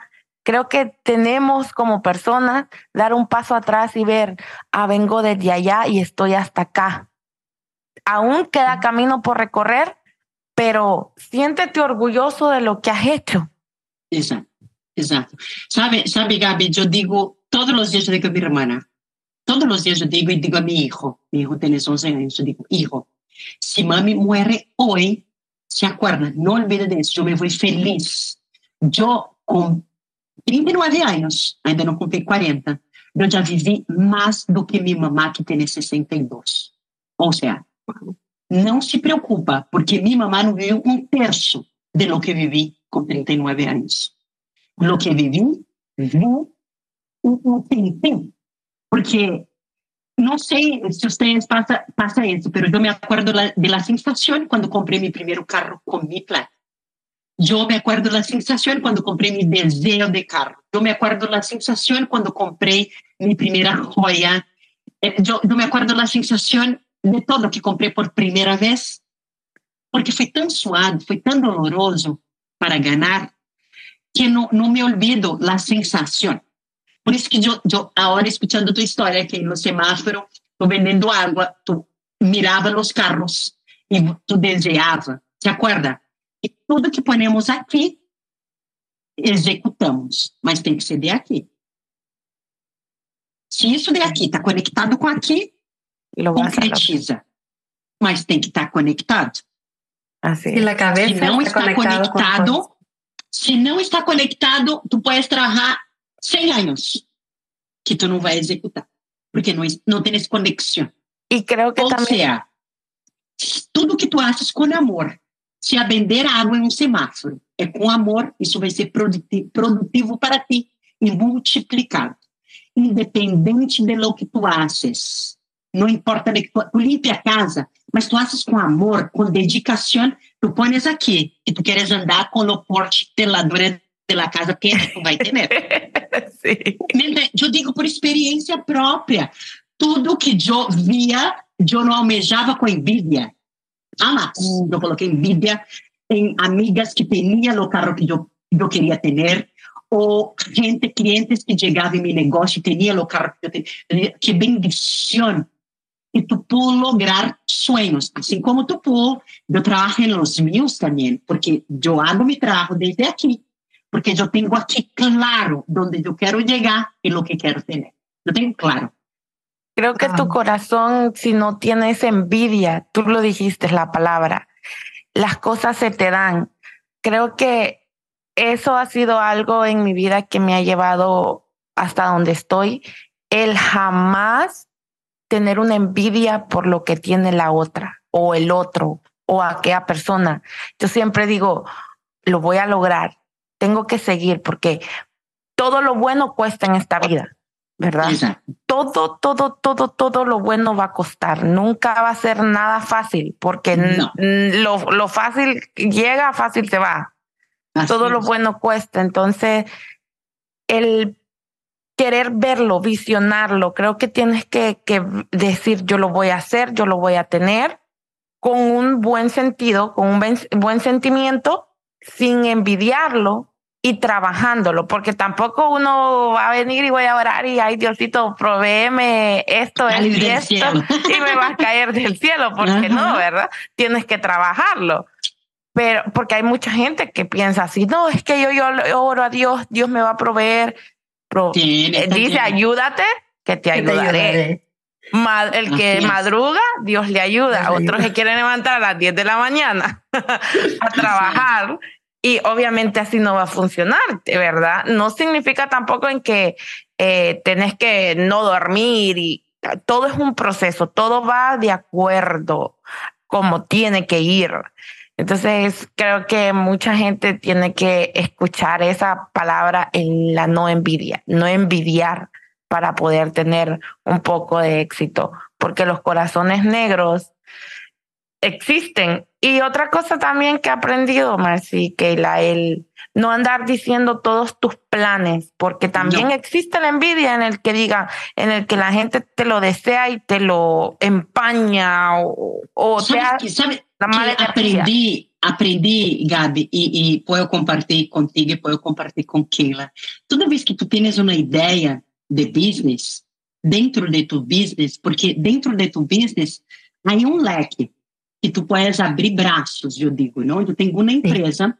creo que tenemos como personas dar un paso atrás y ver, ah, vengo desde allá y estoy hasta acá. Aún queda camino por recorrer, pero siéntete orgulloso de lo que has hecho. Exacto, exacto. Sabe, sabe Gaby, yo digo todos los días, yo digo a mi hermana, todos los días yo digo y digo a mi hijo, mi hijo tiene 11 años, yo digo, hijo, si mami muere hoy, se acuerda, no olvide de eso, yo me voy feliz. Yo con 39 años, ainda não comprei 40, eu já vivi mais do que minha mamá, que tem 62. Ou seja, não se preocupa, porque minha mamá não viveu um terço de lo que vivi com 39 anos. Lo que vivi, vivi um tempinho. Porque não sei se vocês passa, passa isso, mas eu me acordo de la sensação quando comprei meu primeiro carro com mi plata. Yo me acuerdo la sensación cuando compré mi deseo de carro. Yo me acuerdo la sensación cuando compré mi primera joya. Eh, yo, yo me acuerdo la sensación de todo que compré por primera vez, porque fue tan suave, fue tan doloroso para ganar, que no, no me olvido la sensación. Por eso que yo, yo ahora escuchando tu historia, que en los semáforos, tú vendiendo agua, tú mirabas los carros y tú deseabas. ¿Se acuerda? E tudo que ponemos aqui, executamos, mas tem que ser de aqui. Se isso de aqui está conectado com aqui, concretiza. Mas tem que estar tá conectado. Assim. si la está, está conectado, conectado si no está conectado, tu puedes trabajar 100 anos que tu não vai executar, porque não tem essa conexão. E creio que o también... que tu achas com amor se a vender água em um semáforo é com amor, isso vai ser produtivo para ti e multiplicado. Independente de lo que tu haces. Não importa de que tu, tu limpe a casa, mas tu haces com amor, com dedicação, tu pones aqui que tu queres andar com o porte de la casa que tu vai ter. Eu digo por experiência própria. Tudo que eu via, eu não almejava com envidia ah, eu coloquei envidia em amigas que tinham o carro que eu, eu queria ter, ou gente, clientes que chegavam em meu negócio e tinha o carro que eu tenho, Que bendição! E tu pôs lograr sonhos, assim como tu pôs, Eu trabalho nos meus também, porque eu hago me trabalho desde aqui, porque eu tenho aqui claro onde eu quero chegar e o que quero ter. Eu tenho claro. Creo que tu corazón, si no tienes envidia, tú lo dijiste, la palabra, las cosas se te dan. Creo que eso ha sido algo en mi vida que me ha llevado hasta donde estoy, el jamás tener una envidia por lo que tiene la otra o el otro o aquella persona. Yo siempre digo, lo voy a lograr, tengo que seguir porque todo lo bueno cuesta en esta vida. ¿Verdad? Todo, todo, todo, todo lo bueno va a costar. Nunca va a ser nada fácil, porque lo, lo, fácil llega, fácil se va. todo lo bueno cuesta. Entonces, el querer verlo, visionarlo, creo que tienes que, que decir, yo lo voy a hacer, yo lo voy a tener, con un buen sentido, con un buen sentimiento, sin envidiarlo, y trabajándolo, porque tampoco uno va a venir y voy a orar y ay Diosito, proveeme esto, y esto y me va a caer del cielo, porque no, ¿verdad? Tienes que trabajarlo. Pero porque hay mucha gente que piensa así, no, es que yo, yo oro a Dios, Dios me va a proveer. Eh, dice, ayúdate, que te ayudaré. el que madruga, Dios le ayuda. Otros se quieren levantar a las 10 de la mañana a trabajar y obviamente así no va a funcionar, ¿verdad? No significa tampoco en que eh, tenés que no dormir y todo es un proceso, todo va de acuerdo como tiene que ir. Entonces, creo que mucha gente tiene que escuchar esa palabra en la no envidia, no envidiar para poder tener un poco de éxito, porque los corazones negros existen. Y otra cosa también que he aprendido, Marcy, que la el no andar diciendo todos tus planes, porque también existe la envidia en el que diga, en el que la gente te lo desea y te lo empaña o, o la mala aprendí, aprendí, Gabi, y, y puedo compartir contigo y puedo compartir con Keila. Toda vez que tú tienes una idea de business, dentro de tu business, porque dentro de tu business hay um leque que tu puedes abrir braços, eu digo, não? Eu tenho uma empresa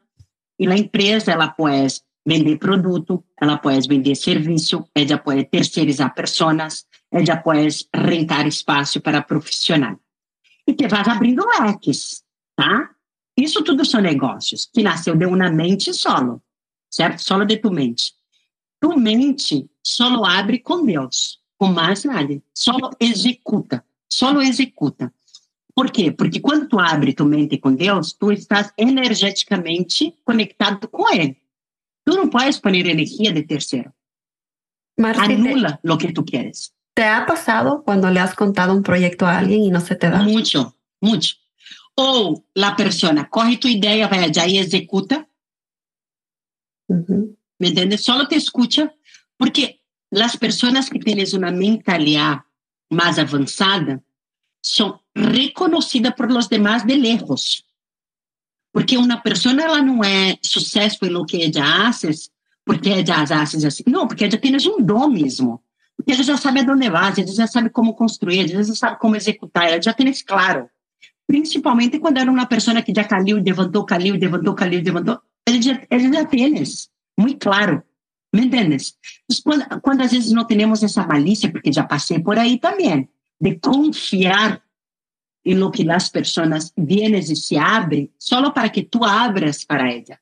e a empresa ela pode vender produto, ela pode vender serviço, ela pode terceirizar pessoas, ela pode rentar espaço para profissional. E te vai abrindo leques, tá? Isso tudo são negócios que nasceu de uma mente solo, certo? Solo de tu mente. Tu mente solo abre com Deus, com mais nada. Solo executa, solo executa. Por quê? Porque quando tu abre tua mente com Deus, tu estás energeticamente conectado com Ele. Tu não podes poner energia de terceiro. Marci, Anula te, lo que tu quieres. ¿Te ha pasado cuando le has contado un proyecto a alguien y no se te da? Mucho, mucho. Ou la persona corre tu ideia, vai allá e executa. Uh -huh. ¿Me entiendes? Solo te escucha porque las personas que tienes una mentalidad más avanzada son reconocidas por los demás de lejos. Porque una persona ela não é sucesso em lo que ella hace, porque ella hace assim. Não, porque ella tienes um dom mesmo. Porque ela já sabe aonde vai, ela já sabe como construir, ela já sabe como executar, ela já tem claro. Principalmente quando era uma pessoa que já caiu, levantou, caiu, levantou, caiu, levantou. Ela já, ela já tem isso muito claro. ¿Me entiendes? Quando, quando às vezes não temos essa malícia, porque já passei por aí também, de confiar em lo que as pessoas vienes e se abrem, só para que tu abras para ela.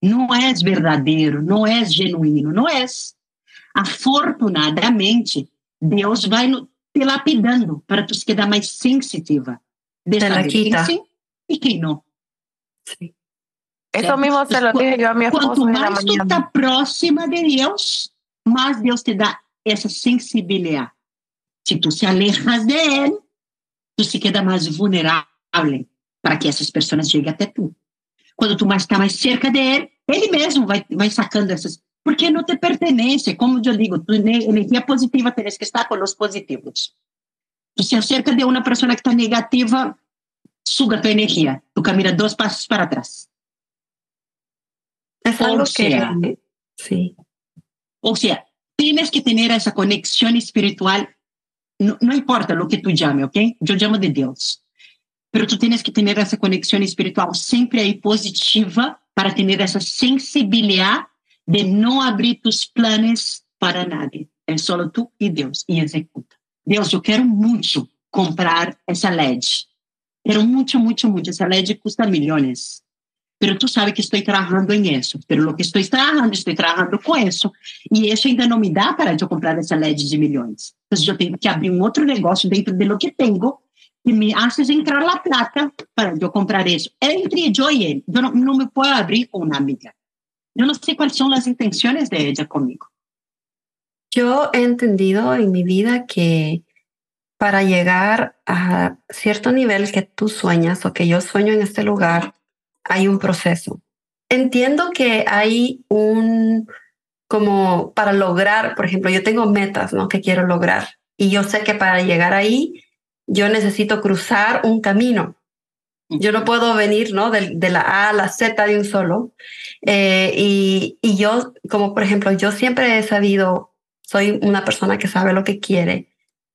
Não é verdadeiro, não é genuíno, não é. Afortunadamente, Deus vai te lapidando para tu se quedar mais sensitiva de saber quem sim e quem não. Sim. Eso mismo se lo dije yo a mi esposo Quanto mais tu está próxima de Deus, mais Deus te dá essa sensibilidade. Se tu se alejas de Ele, tu se queda mais vulnerável para que essas pessoas cheguem até tu. Quando tu mais está mais cerca de Ele, mesmo vai, vai sacando essas. Porque não te pertence, como eu digo, tu energia positiva tens que estar com os positivos. Tu se acerca de uma pessoa que está negativa, suga tua energia. Tu caminha dois passos para trás. Es algo sea, que, sí. O sea, tienes que tener esa conexión espiritual, no, importa lo que tú llames, ¿ok? Yo llamo de Dios. Pero tú tienes que tener esa conexión espiritual siempre ahí positiva para tener esa sensibilidad de no abrir tus planes para nadie. Es solo tú y Dios y ejecuta. Deus, eu quero muito comprar essa LED. Quero muito, muito, muito. Essa LED custa milhões. Pero tú sabes que estoy trabajando en eso, pero lo que estoy trabajando, estoy trabajando con eso, y eso ainda no me da para yo comprar esa LED de millones. Entonces yo tengo que abrir un otro negocio dentro de lo que tengo que me hace entrar la plata para yo comprar eso. Entre yo y él, yo no, no me puedo abrir con una amiga. Yo no sé cuáles son las intenciones de ella conmigo. Yo he entendido en mi vida que para llegar a cierto nivel que tú sueñas o que yo sueño en este lugar, hay un proceso. Entiendo que hay un, como para lograr, por ejemplo, yo tengo metas, ¿no? Que quiero lograr. Y yo sé que para llegar ahí, yo necesito cruzar un camino. Yo no puedo venir, ¿no? De, de la A a la Z de un solo. Eh, y, y yo, como por ejemplo, yo siempre he sabido, soy una persona que sabe lo que quiere,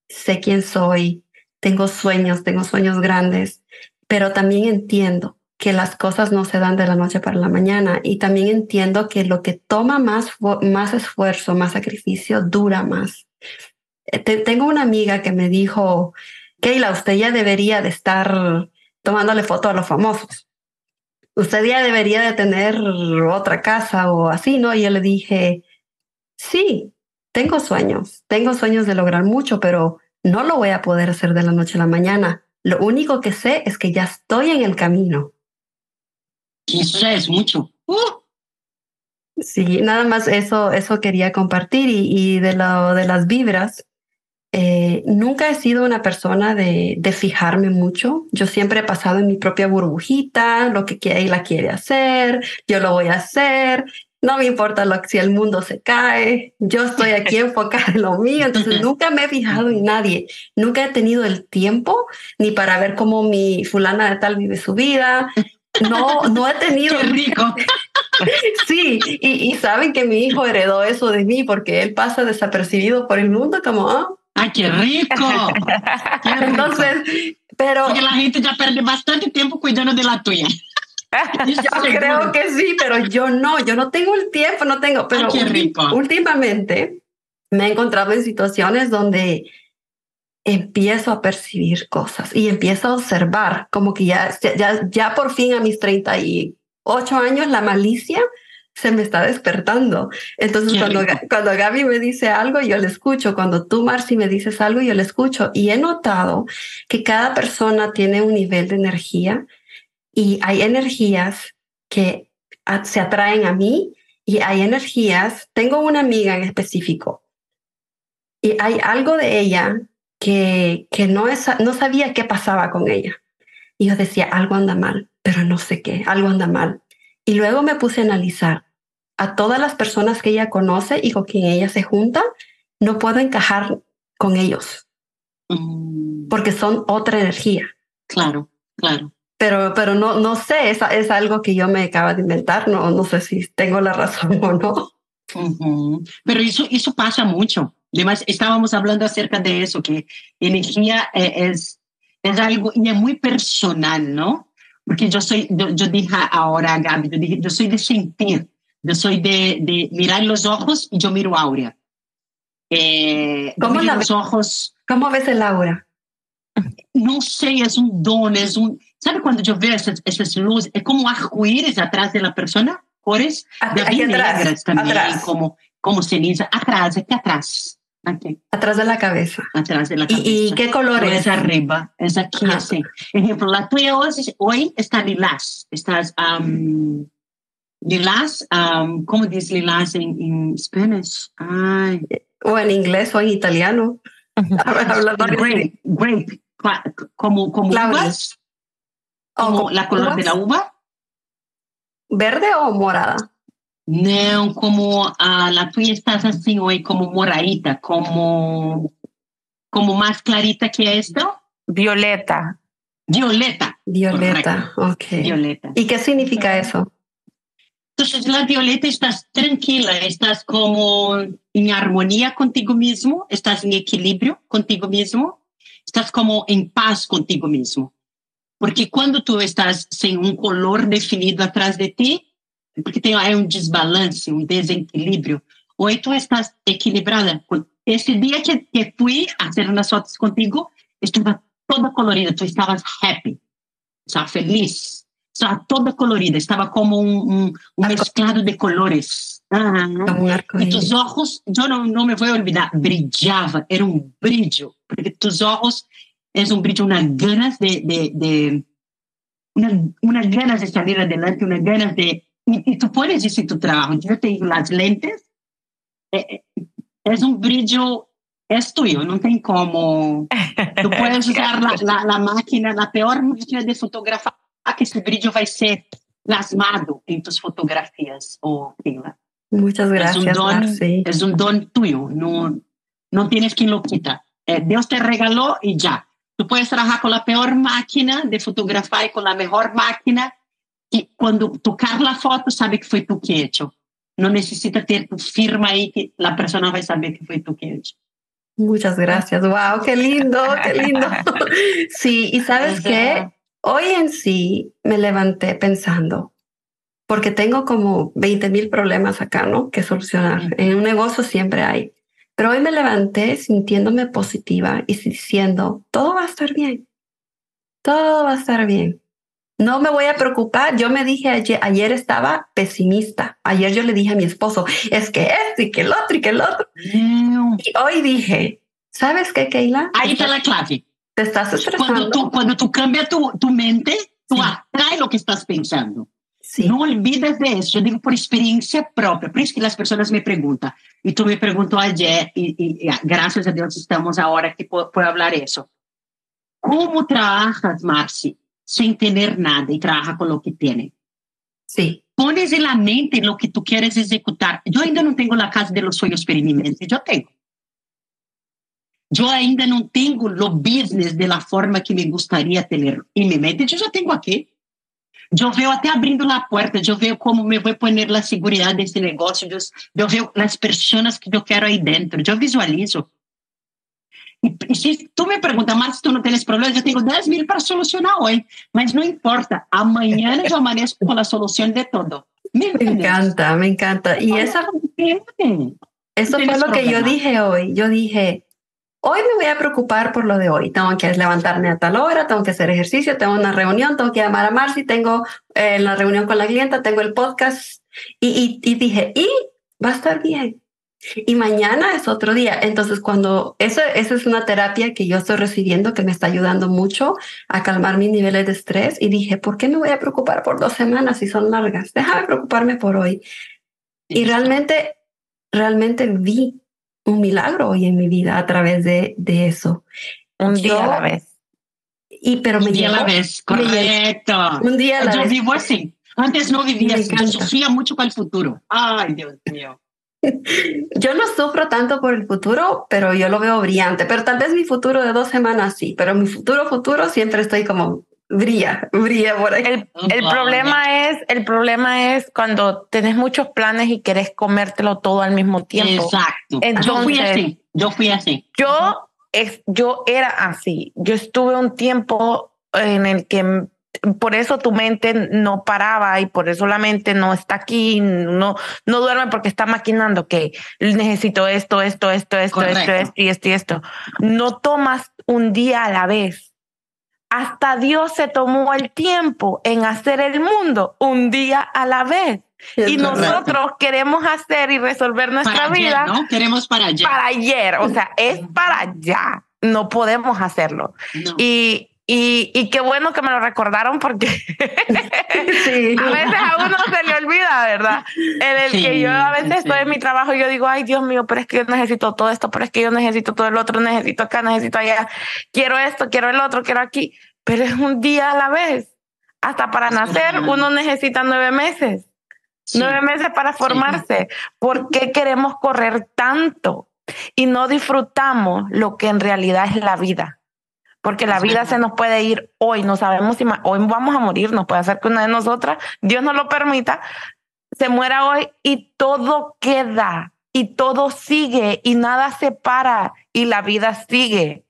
sé quién soy, tengo sueños, tengo sueños grandes, pero también entiendo que las cosas no se dan de la noche para la mañana y también entiendo que lo que toma más, más esfuerzo, más sacrificio, dura más. Eh, tengo una amiga que me dijo, Keila, usted ya debería de estar tomándole foto a los famosos. Usted ya debería de tener otra casa o así, ¿no? Y yo le dije, sí, tengo sueños, tengo sueños de lograr mucho, pero no lo voy a poder hacer de la noche a la mañana. Lo único que sé es que ya estoy en el camino. Eso ya es mucho. Uh. Sí, nada más eso, eso quería compartir y, y de lo de las vibras. Eh, nunca he sido una persona de, de, fijarme mucho. Yo siempre he pasado en mi propia burbujita, lo que ella quiere hacer, yo lo voy a hacer. No me importa lo, si el mundo se cae, yo estoy aquí enfocada en lo mío. Entonces nunca me he fijado en nadie. Nunca he tenido el tiempo ni para ver cómo mi fulana de tal vive su vida. No, no he tenido. Qué rico. Sí, y, y, saben que mi hijo heredó eso de mí porque él pasa desapercibido por el mundo como, ah, ¡Ay, qué rico! Qué rico. Entonces, pero... Porque la gente ya pierde bastante tiempo cuidando de la tuya. yo creo que sí, pero yo no, yo no tengo el tiempo, no tengo, pero Ay, qué rico. últimamente me he encontrado en situaciones donde empiezo a percibir cosas y empiezo a observar, como que ya, ya, ya por fin a mis 38 años la malicia se me está despertando. Entonces, cuando, cuando Gaby me dice algo, yo le escucho. Cuando tú, Marcy, me dices algo, yo le escucho. Y he notado que cada persona tiene un nivel de energía y hay energías que se atraen a mí y hay energías. Tengo una amiga en específico y hay algo de ella que, que no, es, no sabía qué pasaba con ella. Y yo decía, algo anda mal, pero no sé qué, algo anda mal. Y luego me puse a analizar a todas las personas que ella conoce y con quien ella se junta, no puedo encajar con ellos Mm, porque son otra energía. claro, claro. Pero, pero no, no sé, es, es algo que yo me acabo de inventar, no, no sé si tengo la razón o no. Pero eso, eso pasa mucho. Además, estábamos hablando acerca de eso, que energía eh, es, es algo y es muy personal, ¿no? Porque yo soy, yo, yo dije ahora, Gaby, yo, dije, yo soy de sentir, yo soy de, de mirar los ojos y yo miro Aurea. Eh, yo ¿Cómo la los ojos, ¿Cómo ves el aura? não sei, é um dom, é um... Sabe quando eu vejo essas, essas luzes? É como arco-íris atrás da pessoa, cores Aqui, de aqui atrás, negras também, atrás. como, como ceniza. Atrás, aqui atrás. Atrás de la cabeza. atrás da ¿Y, cabeça. y qué Não colores? é arriba, é aqui, Ah. assim. Exemplo, a tua hoje, hoje está lilás. Estás um, lilás, um, como diz lilás em, em Spanish? O en inglés o en italiano. Hablando de- grape, grape, como, como Cloudy. uvas, o como como la color de la uva. ¿Verde o morada? Não, como a la tuya estás assim hoy, como moradita, como, como más clarita que esto. Violeta. Violeta, Violeta. Ok. violeta. ¿Y qué significa eso? Entonces la violeta estás tranquila, estás como en armonía contigo mismo, estás en equilibrio contigo mismo, estás como en paz contigo mismo. Porque cuando tú estás sin un color definido atrás de ti, porque tem aí um desbalance, um desequilíbrio, ou tú estás equilibrada. Esse dia que, que fui a hacer unas fotos contigo, estava toda colorida, tu estavas happy, estava feliz, estava toda colorida, estava como um, um, um mesclado de colores. Arco E tus ojos, eu não, não me vou olvidar, brilhava, era um brilho, porque tus ojos é um brilho, uma ganas de, de, de uma, uma ganas de sair adelante, uma ganas de... E tu pones isso em tu trabalho, eu tenho as lentes, é, é, é um brilho, é tuyo, não tem como... Tu puedes usar la, la, la máquina, la peor máquina de fotografar, que esse brilho vai ser plasmado em tus fotografias, ou Keila. Muchas es un gracias, don, es un don tuyo, no, no tienes quien lo quita. Eh, Dios te regaló y ya. Tú puedes trabajar con la peor máquina de fotografar y con la mejor máquina y cuando tocar la foto sabe que fue tú que hecho. No necesita ter tu firma ahí que la persona va a saber que fue tú que hecho. Muchas gracias. Wow, qué lindo, qué lindo. Sí, y sabes qué? Hoy en sí me levanté pensando, porque tengo como 20 mil problemas acá, ¿no? Que solucionar. En un negocio siempre hay. Pero hoy me levanté sintiéndome positiva y diciendo, todo va a estar bien. Todo va a estar bien. No me voy a preocupar. Yo me dije ayer, ayer estaba pesimista. Ayer yo le dije a mi esposo, es que esto y que el otro y que el otro. No. Y hoy dije, ¿Sabes qué, Keila? Ahí está la clave. Te estás estresando. Cuando tú, cuando tú cambias tu, tu mente, tú sí. atraes lo que estás pensando. Sí. No olvides de eso. Yo digo por experiencia propia. Por eso que las personas me preguntan. Y tú me preguntó ayer, y, y, y gracias a Dios estamos ahora que puedo, puedo hablar eso. ¿Cómo trabajas, Marci, sin tener nada y trabaja con lo que tiene? Sí. Pones en la mente lo que tú quieres ejecutar. Yo ainda no tengo la casa de los sueños mente. Yo tengo. Yo ainda no tengo lo business de la forma que me gustaría tener en mi mente. Yo ya tengo aquí. Yo veo até abrindo la puerta, yo veo como me voy a poner la seguridad de este negocio, yo, yo veo las personas que yo quiero ahí dentro, yo visualizo. Y, y si tú me preguntas, Marcos, tú no tienes problemas, yo tengo 10 mil para solucionar hoy, mas no importa, amanhã yo amanezco con la solución de todo. Me, me encanta, me encanta. Y esa, eso fue lo que yo dije hoy. Yo dije, hoy me voy a preocupar por lo de hoy. Tengo que levantarme a tal hora, tengo que hacer ejercicio, tengo una reunión, tengo que llamar a Marcy, tengo eh, la reunión con la clienta, tengo el podcast. Y, y, y, dije, y va a estar bien. Y mañana es otro día. Entonces, cuando eso, eso es una terapia que yo estoy recibiendo que me está ayudando mucho a calmar mis niveles de estrés. Y dije, ¿por qué me voy a preocupar por dos semanas si son largas? Déjame preocuparme por hoy. Y realmente, realmente vi un milagro hoy en mi vida a través de, de eso. Un día yo, a la vez. Y, pero me un día a la vez, correcto. Un día a la yo vez. vivo así. Antes no vivía así. Yo sufría mucho para el futuro. Ay, Dios mío. Yo no sufro tanto por el futuro, pero yo lo veo brillante. Pero tal vez mi futuro de dos semanas sí, pero mi futuro, futuro siempre estoy como brilla, brilla por ahí. El, el problema es, el problema es cuando tenés muchos planes y querés comértelo todo al mismo tiempo. Exacto. Entonces, yo fui así. Yo fui así. Yo, es, yo era así. Yo estuve un tiempo en el que por eso tu mente no paraba y por eso la mente no está aquí, no, no duerme porque está maquinando que necesito esto, esto, esto, esto, Correcto. esto, esto y esto y esto. No tomas un día a la vez. Hasta Dios se tomó el tiempo en hacer el mundo un día a la vez. Es y correcto. nosotros queremos hacer y resolver nuestra para vida. Ayer, ¿no? Queremos para ayer. Para ayer, o sea, es para allá. No podemos hacerlo. No. Y, y, y, qué bueno que me lo recordaron porque sí. a veces a uno se le olvida, ¿verdad? En el sí, que yo a veces sí. estoy en mi trabajo y yo digo, ay Dios mío, pero es que yo necesito todo esto, pero es que yo necesito todo el otro, necesito acá, necesito allá, quiero esto, quiero el otro, quiero aquí, pero es un día a la vez. Hasta para nacer uno necesita nueve meses, nueve meses para formarse. ¿Por qué queremos correr tanto y no disfrutamos lo que en realidad es la vida? Porque la vida se nos puede ir hoy, no sabemos si hoy vamos a morir, no puede ser que una de nosotras, Dios no lo permita, se muera hoy y todo queda y todo sigue y nada se para y la vida sigue.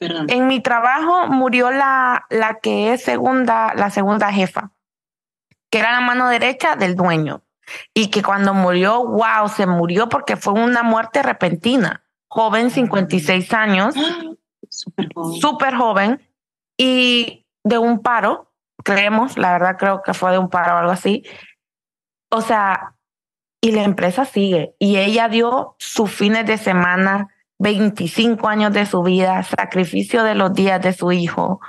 En mi trabajo murió la, la que es segunda, la segunda jefa, que era la mano derecha del dueño. Y que cuando murió, wow, se murió porque fue una muerte repentina. Joven, 56 años. Súper joven. Súper joven y de un paro, creemos, la verdad creo que fue de un paro o algo así. O sea, y la empresa sigue y ella dio sus fines de semana, 25 años de su vida, sacrificio de los días de su hijo,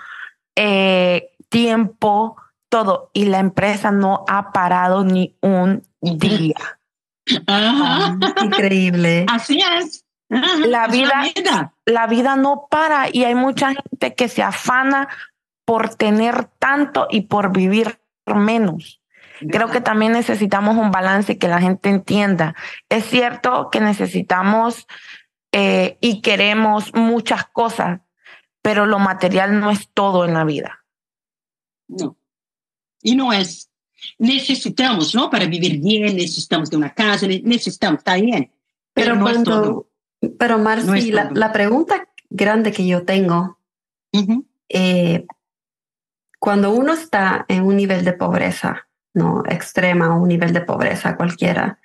eh, tiempo, todo. Y la empresa no ha parado ni un día. Ajá. Increíble. Así es. La vida, vida, la vida no para y hay mucha gente que se afana por tener tanto y por vivir menos. Creo que también necesitamos un balance que la gente entienda. Es cierto que necesitamos eh, y queremos muchas cosas, pero lo material no es todo en la vida. No. Y no es. Necesitamos, ¿no? Para vivir bien, necesitamos de una casa, necesitamos, está bien. Pero, pero no cuando, es todo. Pero Marci, no la, la, pregunta grande que yo tengo, uh -huh. eh, cuando uno está en un nivel de pobreza, no extrema, un nivel de pobreza cualquiera,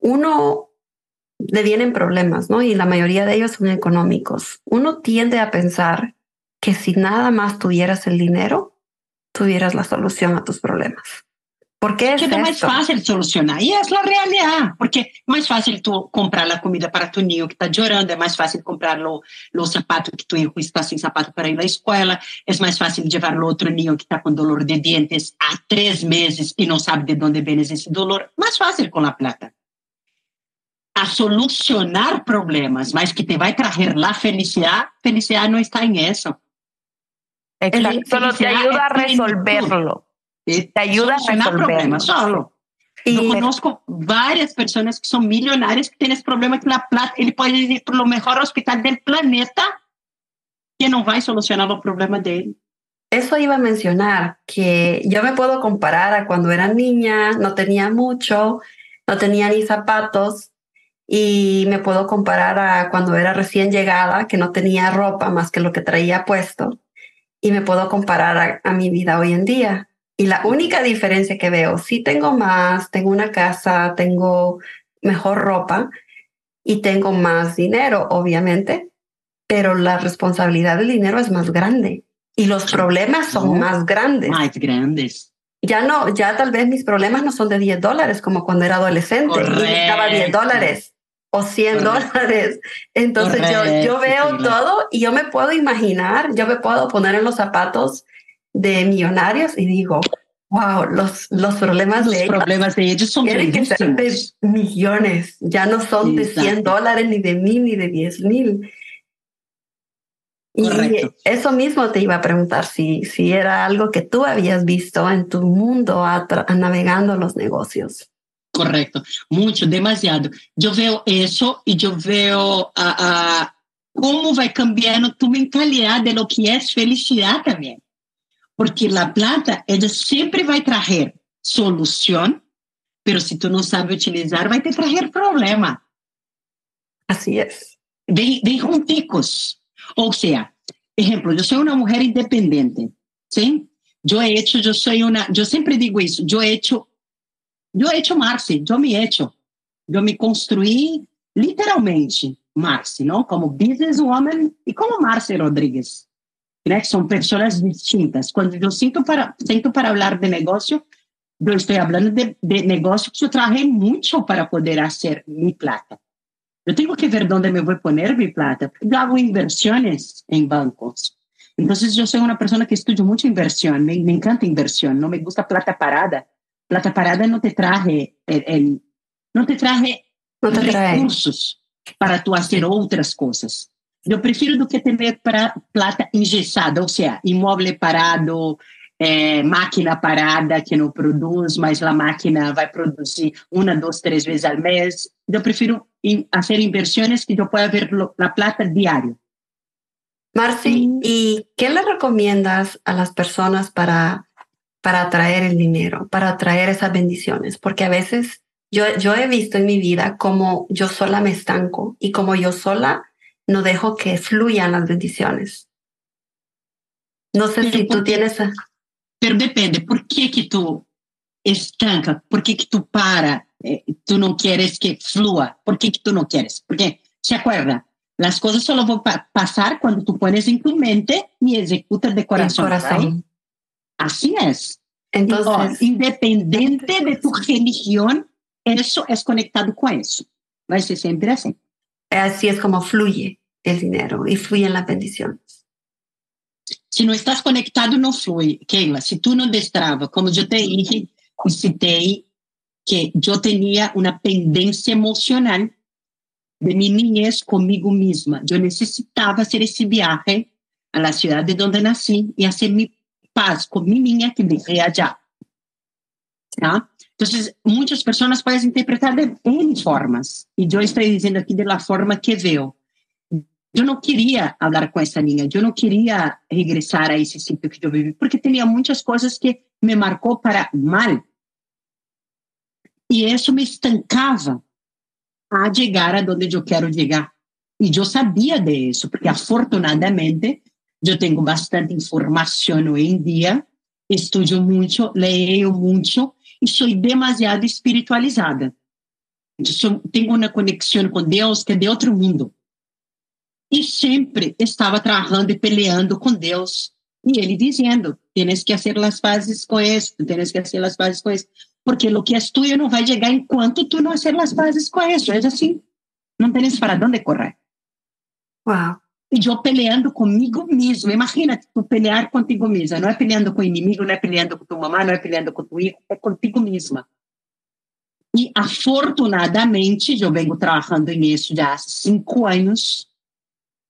uno le vienen problemas, ¿no? Y la mayoría de ellos son económicos. Uno tiende a pensar que si nada más tuvieras el dinero, tuvieras la solución a tus problemas. ¿Por qué es Porque é mais fácil solucionar. E essa é a realidade. Porque é mais fácil tu comprar a comida para tu ninho que está chorando, é mais fácil comprar o, o sapato que tu está sem sapato para ir à escola, é mais fácil levar o outro ninho que está com dolor de dientes há três meses e não sabe de onde vem esse dolor. Mais fácil com a plata. A solucionar problemas, mas que te vai trazer a felicidade, felicidade não está em isso. Exacto, solo te ayuda a resolverlo. Te ayuda a resolver problemas solo. Y Yo conozco varias personas que son millonarias que tienen problemas con la plata. Él puede ir por lo mejor hospital del planeta que no va a solucionar los problemas de él. Eso iba a mencionar, que yo me puedo comparar a cuando era niña, no tenía mucho, no tenía ni zapatos, y me puedo comparar a cuando era recién llegada, que no tenía ropa más que lo que traía puesto, y me puedo comparar a, a mi vida hoy en día. Y la única diferencia que veo, sí tengo más, tengo una casa, tengo mejor ropa y tengo más dinero, obviamente, pero la responsabilidad del dinero es más grande y los problemas son más grandes. Más grandes. Ya no, ya tal vez mis problemas no son de 10 dólares como cuando era adolescente y necesitaba 10 dólares o 100 dólares. Entonces yo, yo veo todo y yo me puedo imaginar, yo me puedo poner en los zapatos de millonarios y digo, wow, los, los problemas de ellos, problemas de ellos son que ser de millones, ya no son de 100 dólares, ni de mil, ni de 10 mil. Y eso mismo te iba a preguntar si, si era algo que tú habías visto en tu mundo navegando los negocios. Correcto, mucho, demasiado. Yo veo eso y yo veo a, cómo va cambiando tu mentalidad de lo que es felicidad también. Porque a plata, ela sempre vai trazer solução, mas se tu não sabe utilizar, vai te trazer problema. Assim é. Vem, vem junticos. Ou seja, exemplo, eu sou uma mulher independente, sim? Eu he hecho, eu sou uma, eu sempre digo isso, eu he hecho, eu he hecho Marci, eu me hecho, eu me construí literalmente Marci, não? Como businesswoman e como Marci Rodrigues. Né, ¿verdad? são pessoas distintas. Quando eu sinto para, sinto para falar de negocio, eu estou falando de, de negocio que eu trabajé muito para poder fazer minha plata. Eu tenho que ver dónde me vou a poner plata. Eu hago inversões em bancos. Então, eu sou uma pessoa que estudo muito inversión. Me, me encanta inversão. Não me gusta plata parada. Plata parada não te traje el, eh, el eh, te traje te recursos trae. para tú hacer outras coisas. Eu prefiro do que ter pra, plata engessada, ou seja, imóvel parado, é, máquina parada que não produz, mas a máquina vai produzir uma, duas, três vezes ao mês. Eu prefiro fazer inversões que eu possa ver a plata diário. Marci, ¿y qué le recomiendas a las personas para, para atraer el dinero, para atraer esas bendiciones? Porque a veces yo, yo he visto en mi vida como yo sola me estanco y como yo sola no dejo que fluyan las bendiciones. No sé si tú tienes... Pero depende, ¿por qué que tú estanca? ¿Por qué que tú para? Eh, tú no quieres que flúa. ¿Por qué que tú no quieres? Porque, ¿se acuerda? Las cosas solo van a pasar cuando tú pones en tu mente y ejecutas de corazón. corazón. Así es. Entonces, independiente de tu religión, eso es conectado con eso. Va a ser siempre así. Así es como fluye el dinero y fluyen las bendiciones. Si no estás conectado, no fluye. Keila, si tú no destrava, como yo te dije y cité que yo tenía una pendencia emocional de mi niñez conmigo misma. Yo necesitaba hacer ese viaje a la ciudad de donde nací y hacer mi paz con mi niña que vivía allá. ¿Ah? Entonces, muchas personas pueden interpretar de N formas. Y yo estoy diciendo aquí de forma que veo. Yo no quería hablar con esa niña, yo no quería regresar a ese sitio que yo viví, porque tenía muchas cosas que me marcó para mal. Y eso me estancaba a llegar a quiero llegar. Y yo sabía de eso, porque afortunadamente yo tengo bastante información hoy en día, estudio mucho, leo mucho, e sou demasiado espiritualizada. Eu tenho uma conexão com Deus que é de outro mundo. E sempre estava trabalhando e peleando com Deus. E ele dizendo: tienes que fazer as pazes com isso, tienes que fazer as pazes com isso Porque o que é tuyo não vai chegar enquanto tu não fazer as pazes com isso. É assim. Não tens para onde correr. Uau eu peleando comigo mesmo. Imagina tu pelear contigo mesma. Não é peleando com o inimigo, não é peleando com tua mamãe, não é peleando com teu filho, é contigo mesma. E afortunadamente, eu venho trabalhando nisso já há cinco anos.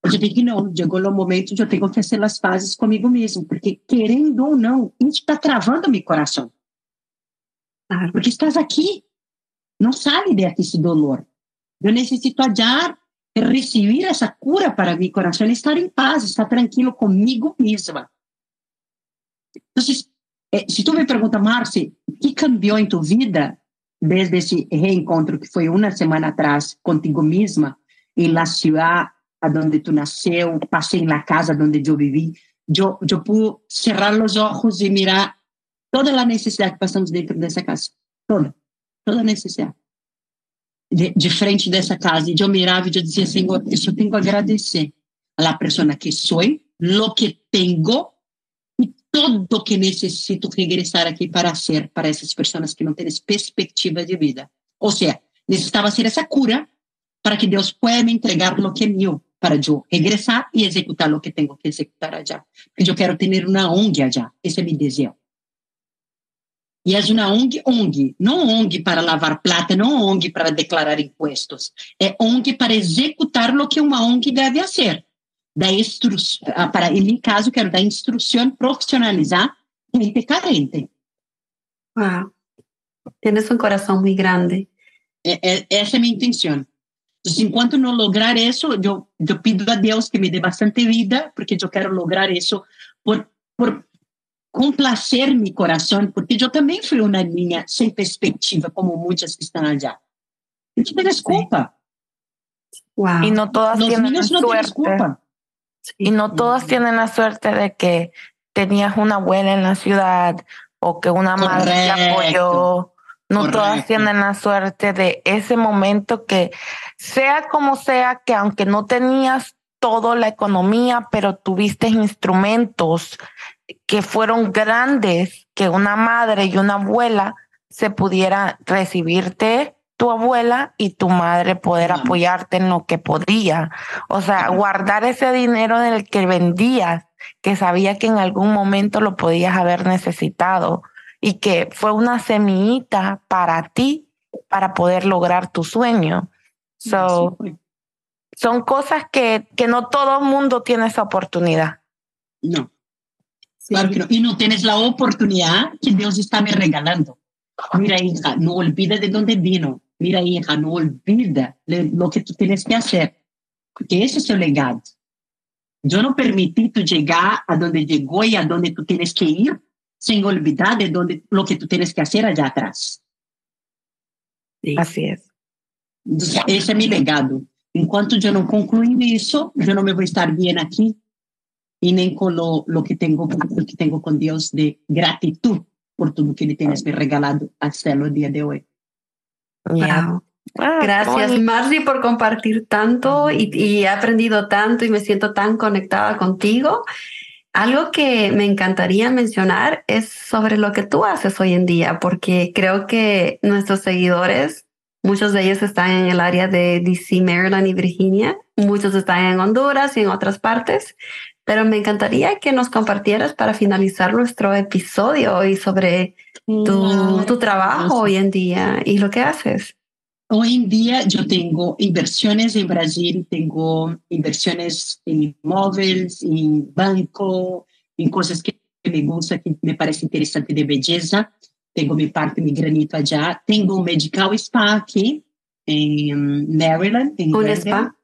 Eu digo não, chegou o momento de eu ter que fazer as pazes comigo mesmo, porque querendo ou não, isso está travando meu coração. Ah. Porque estás aqui, não sai desse dolor. Eu necessito adiar receber essa cura para meu coração, estar em paz, estar tranquilo comigo mesma. Então, eh, se tu me Marci, o que cambiou em tua vida desde esse reencontro que foi uma semana atrás contigo mesma, em la ciudad donde tú nasceu, pasé en la casa donde yo viví, yo, yo pude cerrar los ojos y mirar toda la necesidad que pasamos dentro de esa casa, toda, toda necesidad. De, de frente dessa casa, e eu mirava e eu dizia, Senhor, eu só tenho que agradecer a la persona que sou, lo que tenho e todo que necessito regressar aqui para ser para essas pessoas que não têm perspectiva de vida. Ou seja, necessitava ser essa cura para que Deus pueda me entregar lo que é meu, para yo regresar y ejecutar lo que tengo que ejecutar allá. Porque yo quiero tener una ONG allá. Ese es mi deseo. E é uma ONG, ONG, não ONG para lavar plata, não ONG para declarar impostos, é ONG para executar o que uma ONG deve fazer. Da instru ah, para, em caso, quero dar instrução, profissionalizar gente carente. Wow. Tienes um coração muito grande. É, é, essa é a minha intenção. Entonces, en cuanto no lograr eso, yo, yo pido a Dios que me dé bastante vida, porque yo quiero lograr eso por, por complacer mi corazón, porque yo también fui una niña sin perspectiva, como muchas que están allá. No tienes culpa. Wow. Y no todas Los tienen niños no suerte. Culpa. Y no todas tienen la suerte de que tenías una abuela en la ciudad o que una Correcto. madre te apoyó no todas tienen la suerte de ese momento que sea como sea, que aunque no tenías toda la economía, pero tuviste instrumentos que fueron grandes, que una madre y una abuela se pudiera recibirte tu abuela y tu madre poder apoyarte en lo que podía. O sea, guardar ese dinero del que vendías, que sabía que en algún momento lo podías haber necesitado y que fue una semillita para ti para poder lograr tu sueño. So, son cosas que, que no todo el mundo tiene esa oportunidad. No. Claro que no. Y no tienes la oportunidad que Dios está me regalando. Mira, hija, no olvida de dónde vino. Mira, hija, no olvida lo que tú tienes que hacer. Porque ese es el legado. Yo no permití tú llegar a donde llegó y a donde tú tienes que ir sin olvidar de donde, lo que tú tienes que hacer allá atrás. Sí. Así es. Ese es mi legado. Enquanto eu não concluir isso, eu não me vou estar bem aqui nem com lo, lo que tenho, lo que tenho com Deus de gratidão por tudo que Ele tem me regalado até o dia de hoje. Wow. Ah, Gracias, Marcy, por compartir tanto y, y he aprendido tanto y me siento tan conectada contigo. Algo que me encantaría mencionar es sobre lo que tú haces hoy en día, porque creo que nuestros seguidores, muchos de ellos están en el área de DC, Maryland y Virginia, muchos están en Honduras y en otras partes, pero me encantaría que nos compartieras para finalizar nuestro episodio hoy sobre tu, tu trabajo hoy en día y lo que haces. Hoy en día yo tengo inversiones en Brasil, tengo inversiones en inmóviles, en banco, en cosas que me gusta, que me parece interesante de belleza. Tengo mi parte, mi granito allá. Tengo un medical spa aquí en Maryland. En un spa.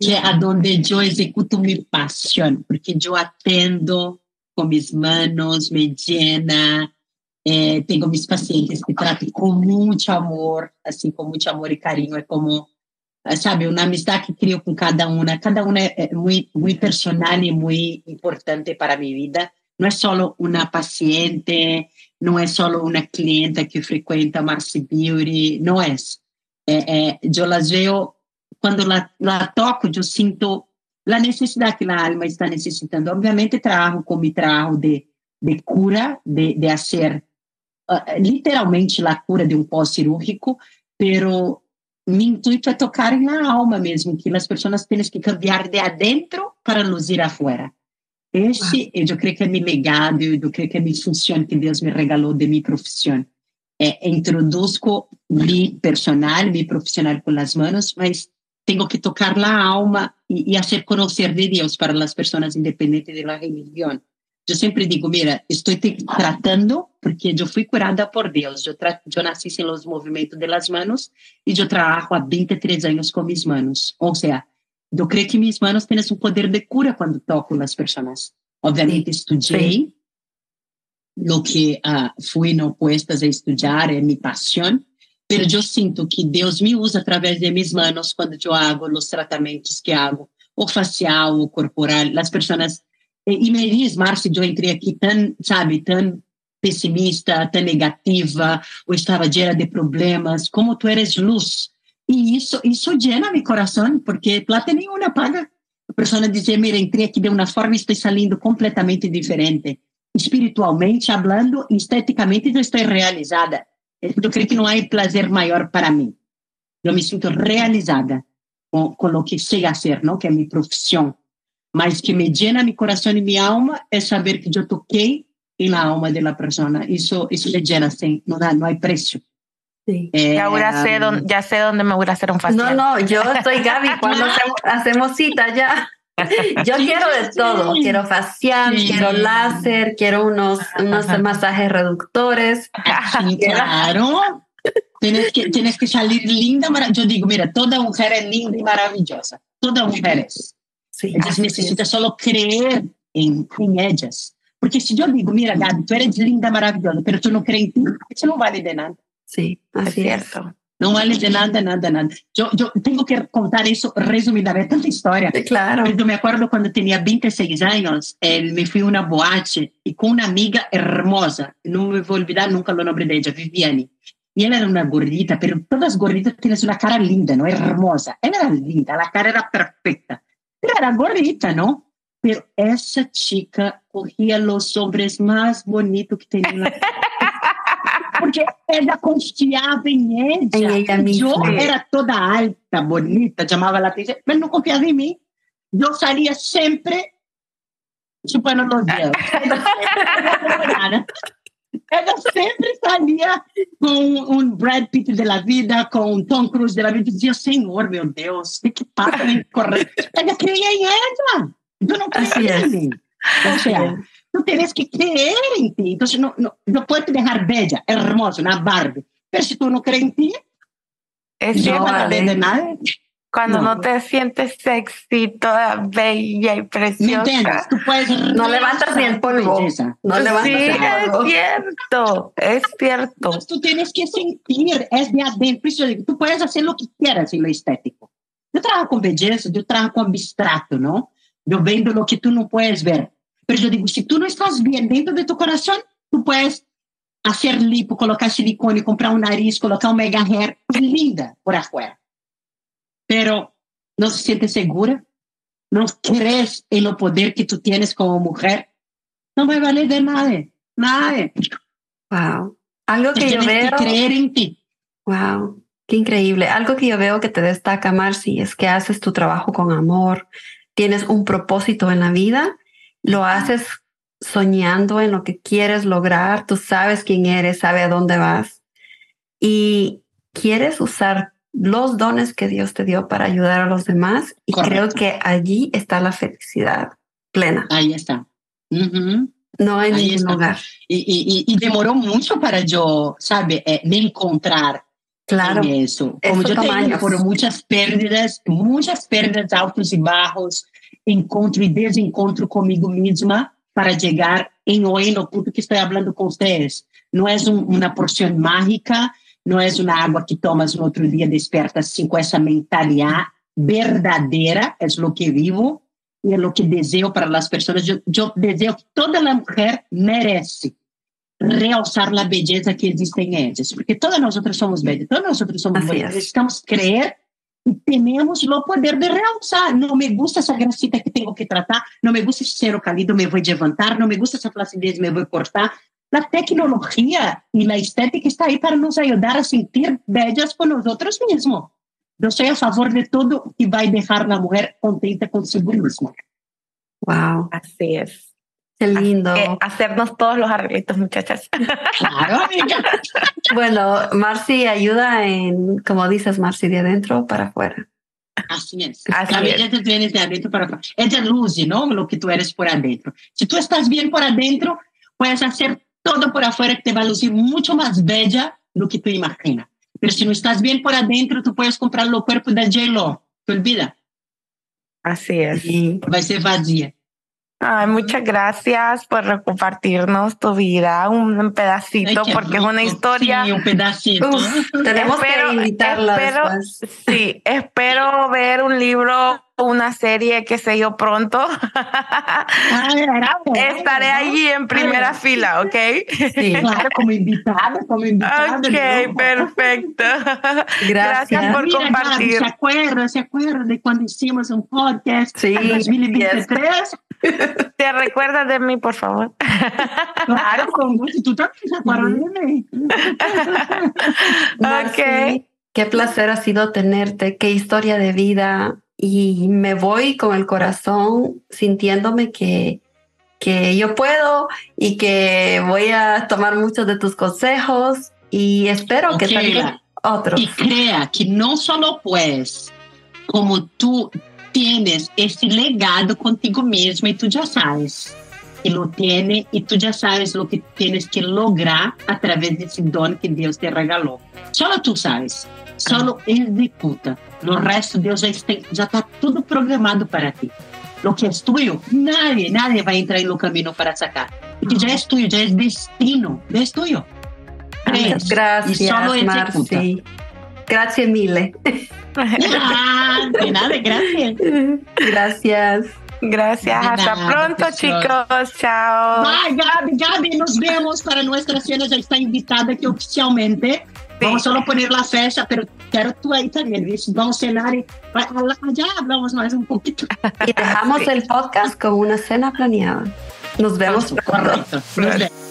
Que es a donde yo ejecuto mi pasión, porque yo atendo con mis manos, me llena, é, tenho meus pacientes que trato com muito amor, assim, com muito amor e carinho. É como, sabe, uma amizade que crio com cada uma. Cada uma é, é muito, muito personal e muito importante para a minha vida. Não é só uma paciente, não é só uma cliente que frequenta Marcy Beauty, não é. é, é eu las vejo, quando la, la toco, eu sinto a necessidade que a alma está necessitando. Obviamente, trabalho com mi trabalho de, de cura, de, de fazer uh, literalmente a cura de um pós-cirúrgico, pero mi intuito é tocar na alma mesmo, que as pessoas têm que cambiar de adentro para luzir afuera. Esse, ah. eu creio que é meu legado, eu creio que é minha função que Deus me regalou de minha profissão. É, introduzco mi personal, mi profissional com as mãos, mas tenho que tocar a alma e fazer conhecer de Deus para as pessoas independentes da religião. Eu sempre digo, mira, estou tratando porque eu fui curada por Deus. Eu nasci nací sin los movimientos de manos e eu trabalho há 23 anos com minhas manos. Ou seja, eu creio que minhas manos têm um poder de cura quando toco nas pessoas. Obviamente estudei, sí. lo que uh, fui no a estudar é minha paixão mas eu sinto que Deus me usa através de minhas mãos quando eu hago os tratamentos que hago, o facial, o corporal. As pessoas e me diz, Márcia, eu entrei aqui tão, sabe, tão pessimista, tão negativa, ou estava cheia de problemas, como tu eres luz. E isso, isso llena meu coração, porque plata nenhuma paga. A pessoa dizer, mira, entrei aqui de uma forma e estou saindo completamente diferente. Espiritualmente, falando, esteticamente, eu estou realizada. Eu creio que não há prazer maior para mim. Eu me sinto realizada com, com o que sei fazer, não? que é minha profissão mas que me llena mi corazón y mi alma es saber que yo toqué en la alma de la persona. Eso, eso le llena, sí, no, da, no hay precio. Sí. Eh, ya, voy a hacer, ya sé dónde me voy a hacer un facial. No, no, yo soy Gaby cuando hacemos, cita ya. Yo quiero de todo, quiero facial, quiero láser, quiero unos, unos masajes reductores. claro. Tienes que, tienes que salir linda. Yo digo, mira, toda mujer es linda y maravillosa. Toda mujer es. Sí, Ellas necesitan solo creer en, en, ellas. Porque si yo digo, mira, Gaby, tú eres linda, maravillosa, pero tú no crees en ti, eso no vale de nada. Sí, así es. Cierto. Não vale de nada, nada, nada. Eu, eu tenho que contar isso resumidamente, é tanta história. Claro. Eu me acordo quando tinha 26 anos, eh, me fui a uma boate e com uma amiga hermosa, não me vou olvidar nunca o nome dela, Viviane. E ela era uma gordita, mas todas as gorditas têm uma cara linda, não é hermosa. Ela era linda, a cara era perfeita. era gordita, ¿no? Pero esa chica cogía los hombres más bonitos que tenía. porque ela confiava em ela. Em eu era toda alta, bonita, chamava a atenção, mas não confiava em mim. Eu saía sempre chupando os dedos. Ela sempre saía com um Brad Pitt da vida, com um Tom Cruise da vida. Dizia, Senhor, meu Deus, que papo. Ela creia em ela. Eu não creia em mim. Ou seja, tu tens que crer em ti. Então, não, não, não pode deixar bella, hermosa, na Barbie. Mas se tu não crê em ti, é não vai de nada. Cuando no, te sientes sexy, toda bella y preciosa. no levantas ni el polvo. No levantas sí, el polvo. es cierto, es cierto. tú tienes que sentir, es de adentro. Tú puedes hacer lo que quieras en lo estético. Yo trabajo con belleza, yo trabajo con abstrato, ¿no? Yo vendo lo que tú no puedes ver. Pero yo digo, si tú no estás bien dentro de tu corazón, tú puedes hacer lipo, colocar silicone, comprar un nariz, colocar un mega hair linda por afuera pero no se siente segura, no crees en lo poder que tú tienes como mujer, no me vale de nada, nada. Wow. Algo que yo veo. Que creer en ti. Wow. Qué increíble. Algo que yo veo que te destaca, Marcy, es que haces tu trabajo con amor, tienes un propósito en la vida, lo haces soñando en lo que quieres lograr, tú sabes quién eres, sabes a dónde vas y quieres usar los dones que Dios te dio para ayudar a los demás y creo que allí está la felicidad plena. Ahí está. No hay ningún lugar. Y, y, demoró mucho para yo, ¿sabe? Eh, me encontrar claro. en eso. Como yo tengo por muchas pérdidas, muchas pérdidas altos y bajos, encontro e desencontro comigo mesma para chegar em o en lo que estou falando com vocês. Não é uma porção mágica, não é uma água que tomas no outro dia desperta despiertas com essa mentalidade verdadeira, é o que vivo e é o que desejo para as pessoas. Eu, yo que toda mulher mujer merece realçar a beleza que existe em elas, porque todas nós outras somos belas, todas nós outras somos assim belas é. estamos necessitamos crer e temos o poder de realçar. Não me gusta essa gracita que tenho que tratar, não me gusta esse cero calido, me vou levantar, não me gusta essa flacidez, me vou cortar. la tecnología y la estética está ahí para nos ayudar a sentir bellas por nosotros mismos. Yo soy a favor de todo que va a dejar a la mujer contenta consigo misma. Wow. Así es. Qué lindo. hacernos todos los arreglitos, muchachas. Claro, amiga. Bueno, Marcy ayuda en, como dices, Marcy, de adentro para afuera. Así es. Así belleza viene de adentro para afuera. Es de luz, ¿no? Lo que tú eres por adentro. Si tú estás bien por adentro, puedes hacer todo por afuera que te va a lucir mucho más bella lo que tú imaginas. Pero si no estás bien por adentro, tú puedes comprar el cuerpo de J-Lo. Te olvida. Así es. Va a ser vacía. Ay, muchas gracias por compartirnos tu vida, un pedacito, porque es una historia. Sí, un pedacito. tenemos que invitarla espero, Sí, espero ver un libro, una serie, qué sé yo, pronto. Estaré allí en primera fila, ¿ok? Sí, claro, como invitada, como invitada. Ok, perfecto. Gracias, por compartir. Se acuerda, se acuerda de cuando hicimos un podcast sí, en 2023. ¿Te recuerdas de mí, por favor? Claro, con gusto. Tú también te acuerdas de mí. ok. Qué placer ha sido tenerte, qué historia de vida. Y me voy con el corazón sintiéndome que, que yo puedo y que voy a tomar muchos de tus consejos y espero que también otros. Y crea que no solo pues, como tú tienes esse legado contigo mesmo e tu já sabes que lo tiene e tu já sabes lo que tienes que lograr através desse dom que Deus te regalou. Só tu sabes, só executa. O resto Deus já está, já está tudo programado para ti. Lo que é tuyo, nadie, nadie vai entrar no caminho para sacar. Porque já é tuyo, já é destino, já é tuyo. Crees, Gracias, y solo executa. Marci. Gracias mille. Ah, de nada, gracias. Gracias. Gracias, hasta pronto chicos, chao. Bye Gabi, Gabi, nos vemos para nuestra cena, ya está invitada aquí oficialmente. Vamos solo poner la fecha, pero quiero tú ahí también, vamos a cenar y ya hablamos más un poquito. Y dejamos el podcast con una cena planeada. Nos vemos pronto. Nos vemos.